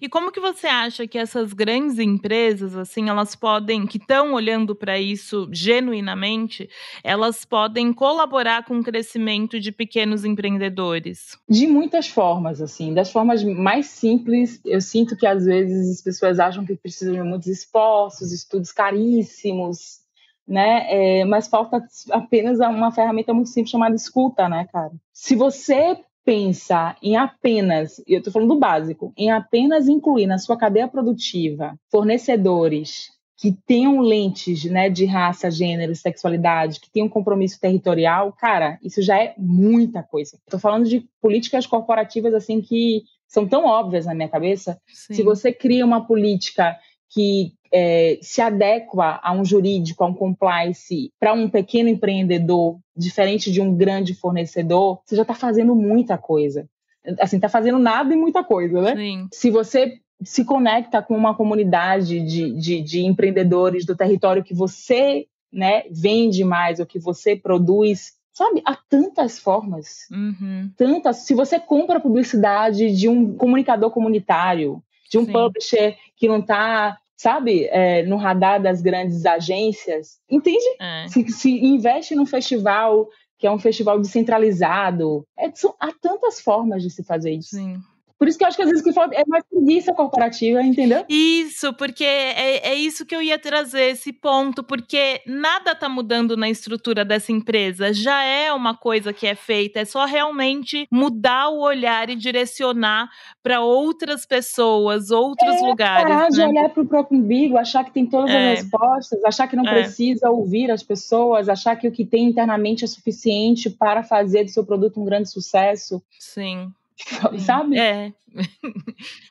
E como que você acha que essas grandes empresas, assim, elas podem, que estão olhando para isso genuinamente, elas podem colaborar com o crescimento de pequenos empreendedores? De muitas formas, assim, das formas mais simples, eu sinto que às vezes as pessoas acham que precisam de muitos esforços, estudos caríssimos, né? É, mas falta apenas uma ferramenta muito simples chamada escuta, né, cara? Se você pensa em apenas, eu estou falando do básico, em apenas incluir na sua cadeia produtiva fornecedores que tenham lentes né, de raça, gênero, sexualidade, que tenham compromisso territorial, cara, isso já é muita coisa. Estou falando de políticas corporativas assim que são tão óbvias na minha cabeça. Sim. Se você cria uma política que é, se adequa a um jurídico, a um compliance, para um pequeno empreendedor, diferente de um grande fornecedor, você já está fazendo muita coisa. Assim, está fazendo nada e muita coisa, né? Sim. Se você se conecta com uma comunidade de, de, de empreendedores do território que você né, vende mais, ou que você produz Sabe, há tantas formas. Uhum. Tantas. Se você compra publicidade de um comunicador comunitário, de um Sim. publisher que não está sabe, é, no radar das grandes agências. Entende? É. Se, se, investe num festival que é um festival descentralizado. É, são, há tantas formas de se fazer isso. Sim. Por isso que eu acho que às vezes que falta é mais preguiça corporativa, entendeu? Isso, porque é, é isso que eu ia trazer, esse ponto, porque nada está mudando na estrutura dessa empresa. Já é uma coisa que é feita, é só realmente mudar o olhar e direcionar para outras pessoas, outros é, lugares. Parar né? de olhar para o próprio umbigo, achar que tem todas é. as respostas, achar que não é. precisa ouvir as pessoas, achar que o que tem internamente é suficiente para fazer do seu produto um grande sucesso. Sim. sabe? É.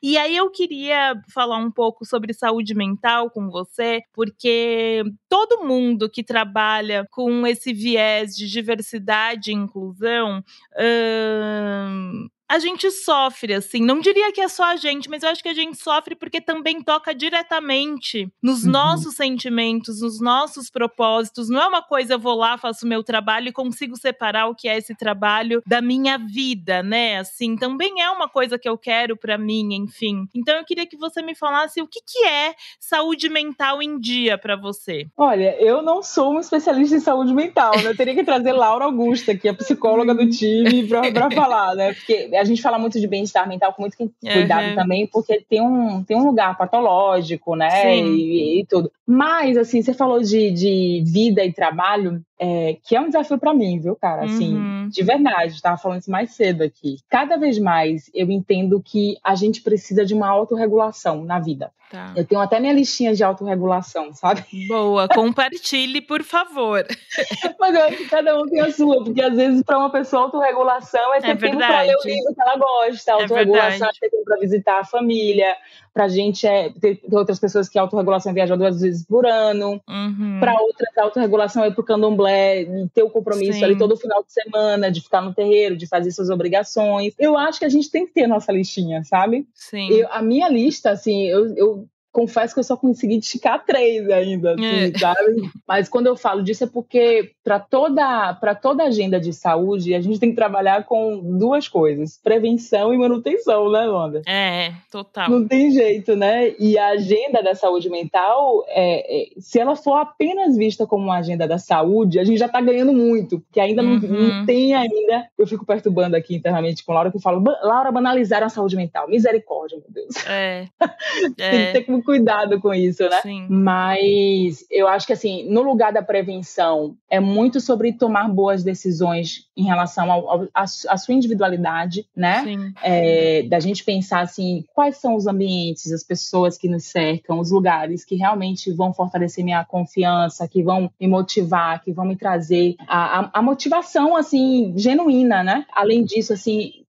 e aí eu queria falar um pouco sobre saúde mental com você, porque todo mundo que trabalha com esse viés de diversidade e inclusão hum, a gente sofre, assim. Não diria que é só a gente, mas eu acho que a gente sofre porque também toca diretamente nos uhum. nossos sentimentos, nos nossos propósitos. Não é uma coisa, eu vou lá, faço o meu trabalho e consigo separar o que é esse trabalho da minha vida, né? Assim, também é uma coisa que eu quero para mim, enfim. Então eu queria que você me falasse o que, que é saúde mental em dia para você. Olha, eu não sou uma especialista em saúde mental, né? Eu teria que trazer Laura Augusta, que é a psicóloga do time, para falar, né? Porque a gente fala muito de bem-estar mental com muito cuidado uhum. também, porque tem um, tem um lugar patológico, né? E, e, tudo. Mas, assim, você falou de, de vida e trabalho, é, que é um desafio para mim, viu, cara? Assim, uhum. de verdade, estava falando isso mais cedo aqui. Cada vez mais eu entendo que a gente precisa de uma autorregulação na vida. Tá. Eu tenho até minha listinha de autorregulação, sabe? Boa, compartilhe, por favor. Mas eu acho que cada um tem a sua, porque às vezes para uma pessoa autorregulação é ter é tempo para ler o livro que ela gosta, é autorregulação é, é ter tempo para visitar a família, Pra gente é ter, ter outras pessoas que autorregulação é viajar duas vezes por ano. Uhum. Para outras, a autorregulação é pro candomblé, ter o compromisso Sim. ali todo final de semana, de ficar no terreiro, de fazer suas obrigações. Eu acho que a gente tem que ter nossa listinha, sabe? Sim. Eu, a minha lista, assim, eu, eu confesso que eu só consegui esticar três ainda, assim, é. sabe? Mas quando eu falo disso é porque para toda para toda agenda de saúde a gente tem que trabalhar com duas coisas: prevenção e manutenção, né, Wanda? É, total. Não tem jeito, né? E a agenda da saúde mental, é, é, se ela for apenas vista como uma agenda da saúde, a gente já está ganhando muito, porque ainda uhum. não, não, tem ainda. Eu fico perturbando aqui internamente com Laura que eu falo, Laura banalizaram a saúde mental, misericórdia, meu Deus. É. tem que ter como cuidado com isso, né? Sim. Mas eu acho que, assim, no lugar da prevenção, é muito sobre tomar boas decisões em relação à sua individualidade, né? Sim. É, da gente pensar, assim, quais são os ambientes, as pessoas que nos cercam, os lugares que realmente vão fortalecer minha confiança, que vão me motivar, que vão me trazer a, a, a motivação, assim, genuína, né? Além disso, assim,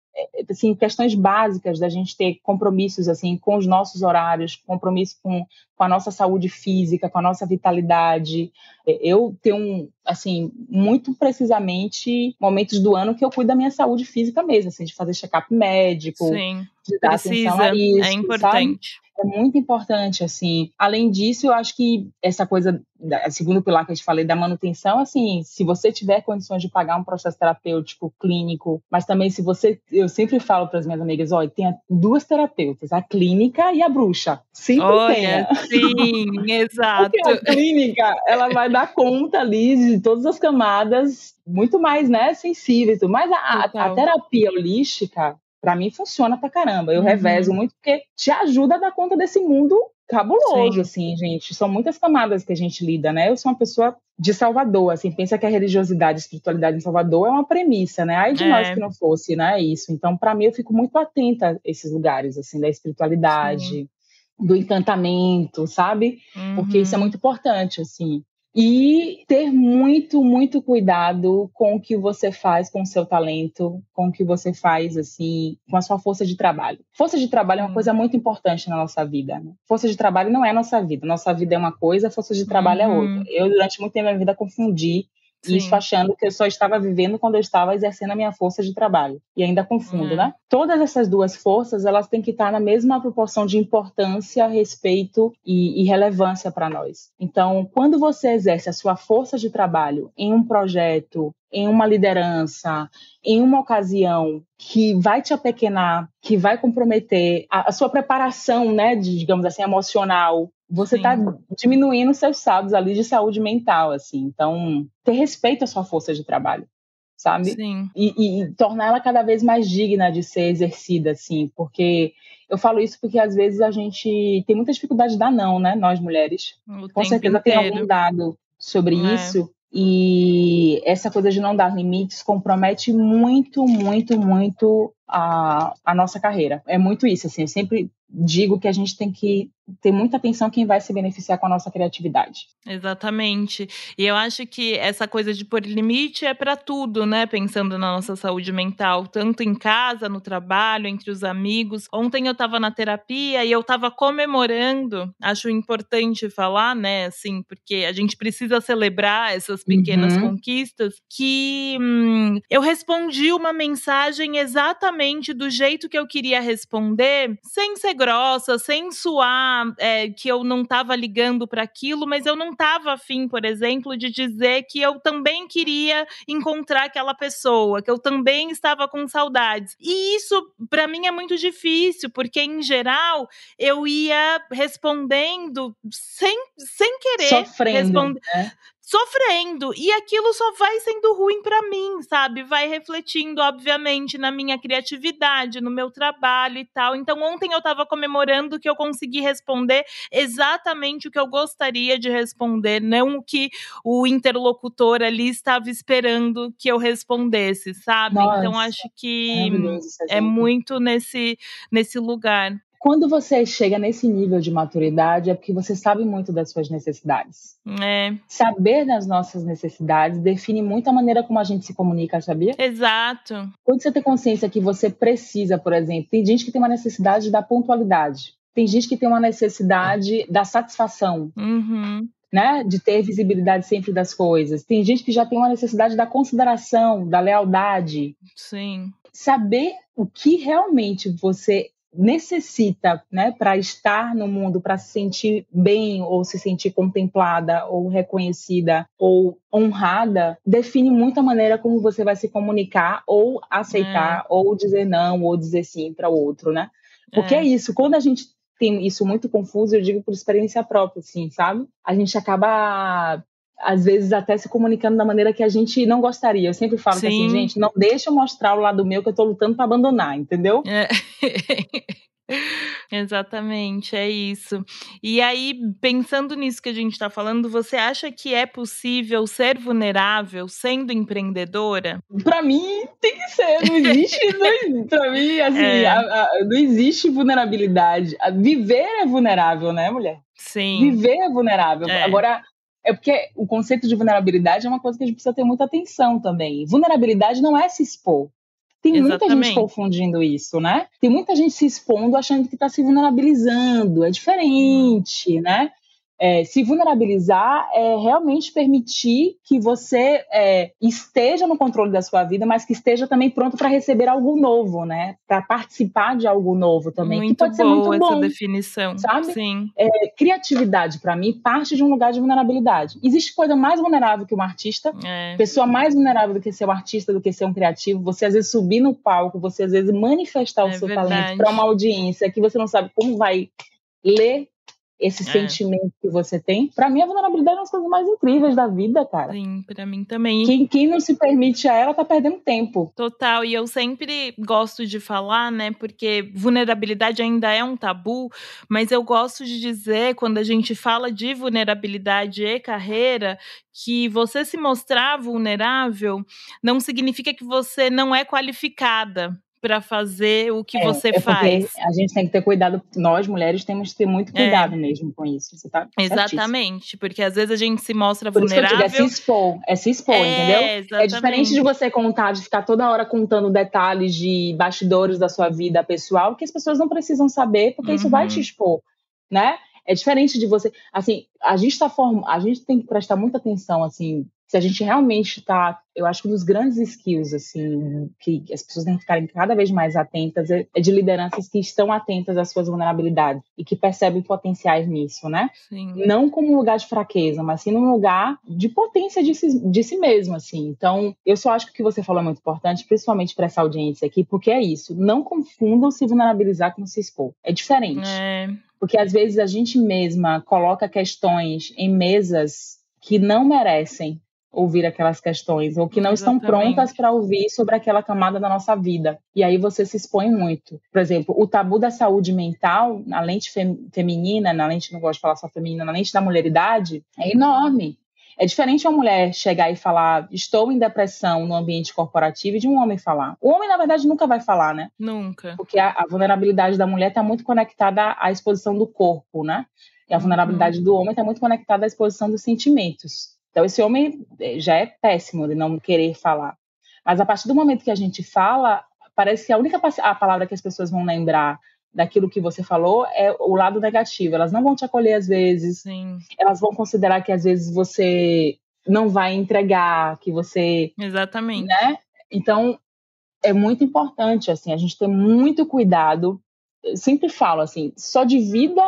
assim, questões básicas da gente ter compromissos assim com os nossos horários, compromisso com, com a nossa saúde física, com a nossa vitalidade. É, eu tenho, assim, muito precisamente momentos do ano que eu cuido da minha saúde física mesmo, assim, de fazer check-up médico, Sim, de dar precisa, atenção a isso, é importante. É muito importante, assim. Além disso, eu acho que essa coisa, segundo o pilar que eu te falei, da manutenção, assim, se você tiver condições de pagar um processo terapêutico clínico, mas também se você, eu sempre falo para as minhas amigas, olha, tem duas terapeutas, a clínica e a bruxa. Sempre olha, tenha. Sim, exato. Porque a clínica, ela vai dar conta ali de todas as camadas muito mais, né, sensíveis. Mas a, a, a terapia holística, para mim funciona pra caramba. Eu uhum. revezo muito porque te ajuda a dar conta desse mundo cabuloso, Sim. assim, gente. São muitas camadas que a gente lida, né? Eu sou uma pessoa de Salvador, assim, pensa que a religiosidade, a espiritualidade em Salvador é uma premissa, né? Ai de é. nós que não fosse, né? Isso. Então, para mim, eu fico muito atenta a esses lugares, assim, da espiritualidade, Sim. do encantamento, sabe? Uhum. Porque isso é muito importante, assim. E ter muito, muito cuidado com o que você faz com o seu talento, com o que você faz, assim, com a sua força de trabalho. Força de trabalho é uma hum. coisa muito importante na nossa vida. Né? Força de trabalho não é a nossa vida. Nossa vida é uma coisa, força de trabalho é uhum. é outra. Eu, durante muito tempo da minha vida, confundi Sim. Isso achando que eu só estava vivendo quando eu estava exercendo a minha força de trabalho. E ainda confundo, uhum. né? Todas essas duas forças, elas têm que estar na mesma proporção de importância, respeito e, e relevância para nós. Então, quando você exerce a sua força de trabalho em um projeto, em uma liderança, em uma ocasião que vai te apequenar, que vai comprometer a, a sua preparação, né, de, digamos assim, emocional, você está diminuindo seus saldos ali de saúde mental, assim. Então, ter respeito à sua força de trabalho, sabe? Sim. E, e tornar ela cada vez mais digna de ser exercida, assim, porque eu falo isso porque às vezes a gente tem muita dificuldade de dar não, né? Nós mulheres. O Com certeza inteiro. tem algum dado sobre é. isso. E essa coisa de não dar limites compromete muito, muito, muito a, a nossa carreira. É muito isso, assim, eu sempre digo que a gente tem que ter muita atenção quem vai se beneficiar com a nossa criatividade. Exatamente. E eu acho que essa coisa de pôr limite é para tudo, né? Pensando na nossa saúde mental, tanto em casa, no trabalho, entre os amigos. Ontem eu estava na terapia e eu estava comemorando, acho importante falar, né, assim, porque a gente precisa celebrar essas pequenas uhum. conquistas, que hum, eu respondi uma mensagem exatamente do jeito que eu queria responder, sem ser grossa, sem suar é, que eu não estava ligando para aquilo, mas eu não estava afim, por exemplo, de dizer que eu também queria encontrar aquela pessoa, que eu também estava com saudades. E isso, para mim, é muito difícil, porque, em geral, eu ia respondendo sem, sem querer. Sofrendo, responder, né? Sofrendo. E aquilo só vai sendo ruim para mim, sabe? Vai refletindo, obviamente, na minha criatividade, no meu trabalho e tal. Então, ontem eu tava comemorando que eu consegui responder exatamente o que eu gostaria de responder, não o que o interlocutor ali estava esperando que eu respondesse, sabe? Então, Nossa, então, acho que é muito nesse, nesse lugar. Quando você chega nesse nível de maturidade, é porque você sabe muito das suas necessidades. É. Saber das nossas necessidades define muito a maneira como a gente se comunica, sabia? Exato. Quando você tem consciência que você precisa, por exemplo, tem gente que tem uma necessidade da pontualidade. Tem gente que tem uma necessidade da satisfação. Uhum. Né, de ter visibilidade sempre das coisas. Tem gente que já tem uma necessidade da consideração, da lealdade. Sim. Saber o que realmente você necessita, né, para estar no mundo, para se sentir bem ou se sentir contemplada ou reconhecida ou honrada, define muito a maneira como você vai se comunicar ou aceitar é. ou dizer não ou dizer sim para o outro, né? Porque é. é isso, quando a gente tem isso muito confuso, eu digo por experiência própria, assim, sabe? A gente acaba às vezes até se comunicando da maneira que a gente não gostaria. Eu sempre falo que assim, gente, não deixa eu mostrar o lado meu que eu tô lutando para abandonar, entendeu? É. Exatamente, é isso. E aí, pensando nisso que a gente está falando, você acha que é possível ser vulnerável sendo empreendedora? Para mim, tem que ser. Não existe. para mim, assim, é. a, a, não existe vulnerabilidade. Viver é vulnerável, né, mulher? Sim. Viver é vulnerável. É. Agora, é porque o conceito de vulnerabilidade é uma coisa que a gente precisa ter muita atenção também. Vulnerabilidade não é se expor. Tem Exatamente. muita gente confundindo isso, né? Tem muita gente se expondo achando que está se vulnerabilizando. É diferente, né? É, se vulnerabilizar é realmente permitir que você é, esteja no controle da sua vida, mas que esteja também pronto para receber algo novo, né? Para participar de algo novo também. Muito que pode ser muito bom, essa definição, sabe? Sim. É, criatividade para mim parte de um lugar de vulnerabilidade. Existe coisa mais vulnerável que um artista, é. pessoa mais vulnerável do que ser um artista, do que ser um criativo. Você às vezes subir no palco, você às vezes manifestar o é seu verdade. talento para uma audiência que você não sabe como vai ler esse é. sentimento que você tem. Para mim, a vulnerabilidade é uma das coisas mais incríveis da vida, cara. Sim, para mim também. Quem, quem não se permite a ela tá perdendo tempo. Total, e eu sempre gosto de falar, né, porque vulnerabilidade ainda é um tabu, mas eu gosto de dizer, quando a gente fala de vulnerabilidade e carreira, que você se mostrar vulnerável não significa que você não é qualificada para fazer o que é, você é faz. A gente tem que ter cuidado, nós mulheres temos que ter muito é. cuidado é. mesmo com isso. Você tá Exatamente, porque às vezes a gente se mostra Por vulnerável. Que eu digo, é se expor, é se expor, é, entendeu? Exatamente. É diferente de você contar, de ficar toda hora contando detalhes de bastidores da sua vida pessoal, que as pessoas não precisam saber, porque uhum. isso vai te uhum. expor, né? É diferente de você, assim, a gente tá form... a gente tem que prestar muita atenção, assim, se a gente realmente está, eu acho que um dos grandes skills, assim, que as pessoas têm que ficarem cada vez mais atentas é, é de lideranças que estão atentas às suas vulnerabilidades e que percebem potenciais nisso, né? Sim. Não como um lugar de fraqueza, mas sim num lugar de potência de si, de si mesmo, assim. Então, eu só acho que o que você falou é muito importante, principalmente para essa audiência aqui, porque é isso. Não confundam se vulnerabilizar com se expor. É diferente. É. Porque às vezes a gente mesma coloca questões em mesas que não merecem ouvir aquelas questões ou que não Exatamente. estão prontas para ouvir sobre aquela camada da nossa vida. E aí você se expõe muito. Por exemplo, o tabu da saúde mental, na lente fem feminina, na lente, não gosto de falar só feminina, na lente da mulheridade, é enorme. É diferente uma mulher chegar e falar, estou em depressão no ambiente corporativo, e de um homem falar. O homem, na verdade, nunca vai falar, né? Nunca. Porque a, a vulnerabilidade da mulher está muito conectada à exposição do corpo, né? E a vulnerabilidade uhum. do homem está muito conectada à exposição dos sentimentos. Então, esse homem eh, já é péssimo de não querer falar. Mas a partir do momento que a gente fala, parece que a única a palavra que as pessoas vão lembrar daquilo que você falou é o lado negativo. Elas não vão te acolher às vezes. Sim. Elas vão considerar que às vezes você não vai entregar, que você. Exatamente. Né? Então, é muito importante, assim, a gente ter muito cuidado. Eu sempre falo, assim, só divida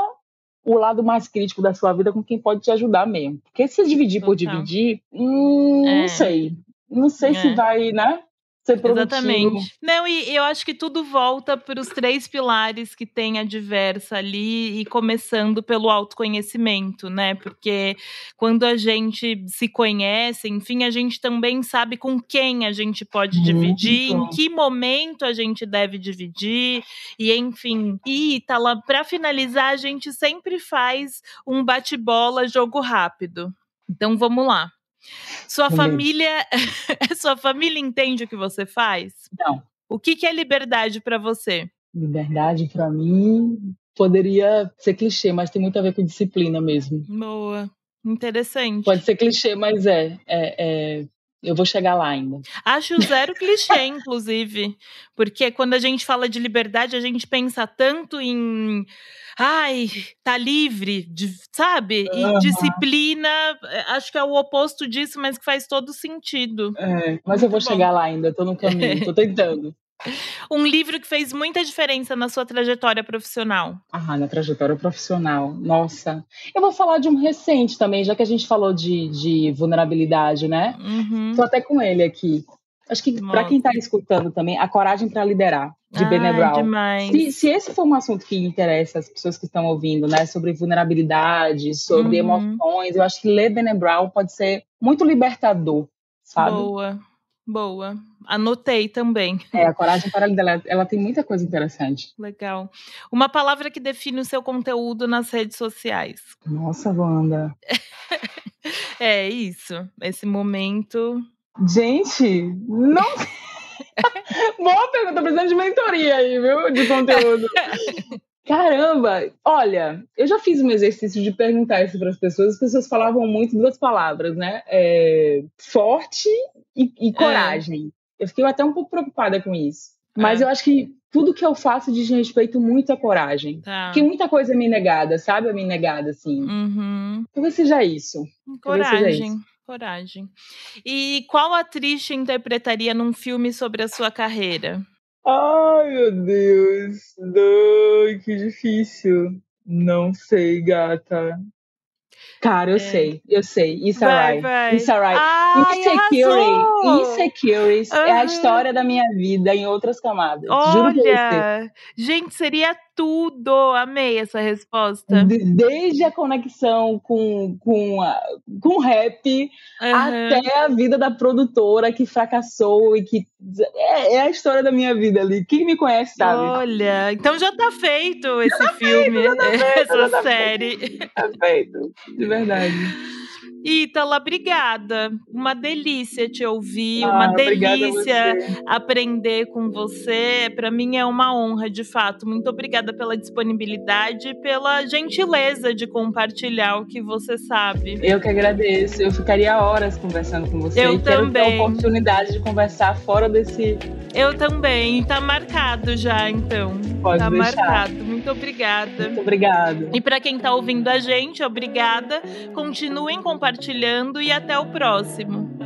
o lado mais crítico da sua vida com quem pode te ajudar mesmo. Porque se dividir Total. por dividir, hum, é. não sei. Não sei é. se vai, né? Ser produtivo. Exatamente. Não, e eu acho que tudo volta para os três pilares que tem a diversa ali, e começando pelo autoconhecimento, né? Porque quando a gente se conhece, enfim, a gente também sabe com quem a gente pode Muito dividir, bom. em que momento a gente deve dividir, e enfim. E, tá lá, para finalizar, a gente sempre faz um bate-bola jogo rápido. Então vamos lá. Sua família, sua família entende o que você faz? Não. O que, que é liberdade para você? Liberdade para mim poderia ser clichê, mas tem muito a ver com disciplina mesmo. Boa, interessante. Pode ser clichê, mas é, é, é eu vou chegar lá ainda. Acho zero clichê, inclusive. Porque quando a gente fala de liberdade, a gente pensa tanto em. Ai, tá livre, de, sabe? E uhum. disciplina, eh, acho que é o oposto disso, mas que faz todo sentido. É, mas eu vou bom. chegar lá ainda, tô no caminho, tô tentando. Um livro que fez muita diferença na sua trajetória profissional. Ah, na trajetória profissional. Nossa. Eu vou falar de um recente também, já que a gente falou de, de vulnerabilidade, né? Uhum. Tô até com ele aqui. Acho que para quem está escutando também, A Coragem para Liderar, de ah, Brown. Demais. Se, se, esse for um assunto que interessa as pessoas que estão ouvindo, né, sobre vulnerabilidade, sobre uhum. emoções, eu acho que ler Brené Brown pode ser muito libertador, sabe? Boa. Boa. Anotei também. É, a coragem para dela, ela tem muita coisa interessante. Legal. Uma palavra que define o seu conteúdo nas redes sociais. Nossa, Wanda. é isso. Esse momento. Gente, não. Boa pergunta, precisando de mentoria aí, viu? De conteúdo. Caramba! Olha, eu já fiz um exercício de perguntar isso para as pessoas. As pessoas falavam muito duas palavras, né? É, forte e, e é. coragem. É. Eu fiquei até um pouco preocupada com isso. Mas é. eu acho que tudo que eu faço diz respeito muito à coragem. Tá. Porque muita coisa é me negada, sabe? É me negada, assim. Uhum. Talvez seja isso. Coragem. Seja isso. Coragem. E qual atriz te interpretaria num filme sobre a sua carreira? Ai, meu Deus. Ai, que difícil. Não sei, gata. Cara, eu é. sei, eu sei. Isso vai, right. Isso right. Ai, Insecurity. Insecurity uhum. é a história da minha vida em outras camadas. Olha, Juro pra você. Gente, seria tudo. Amei essa resposta. Desde a conexão com, com, a, com rap uhum. até a vida da produtora que fracassou e que. É, é, a história da minha vida ali. Quem me conhece sabe. Olha, então já tá feito esse já tá filme, feito, tá feito, essa tá série. Feito. Tá feito, de verdade. Ítala, obrigada. Uma delícia te ouvir, ah, uma delícia aprender com você. Para mim é uma honra, de fato. Muito obrigada pela disponibilidade e pela gentileza de compartilhar o que você sabe. Eu que agradeço. Eu ficaria horas conversando com você. Eu e também. Quero ter a oportunidade de conversar fora desse. Eu também. Tá marcado já, então. Pode tá deixar. marcado. Muito obrigada. Muito obrigada. E para quem tá ouvindo a gente, obrigada. Continuem compartilhando e até o próximo.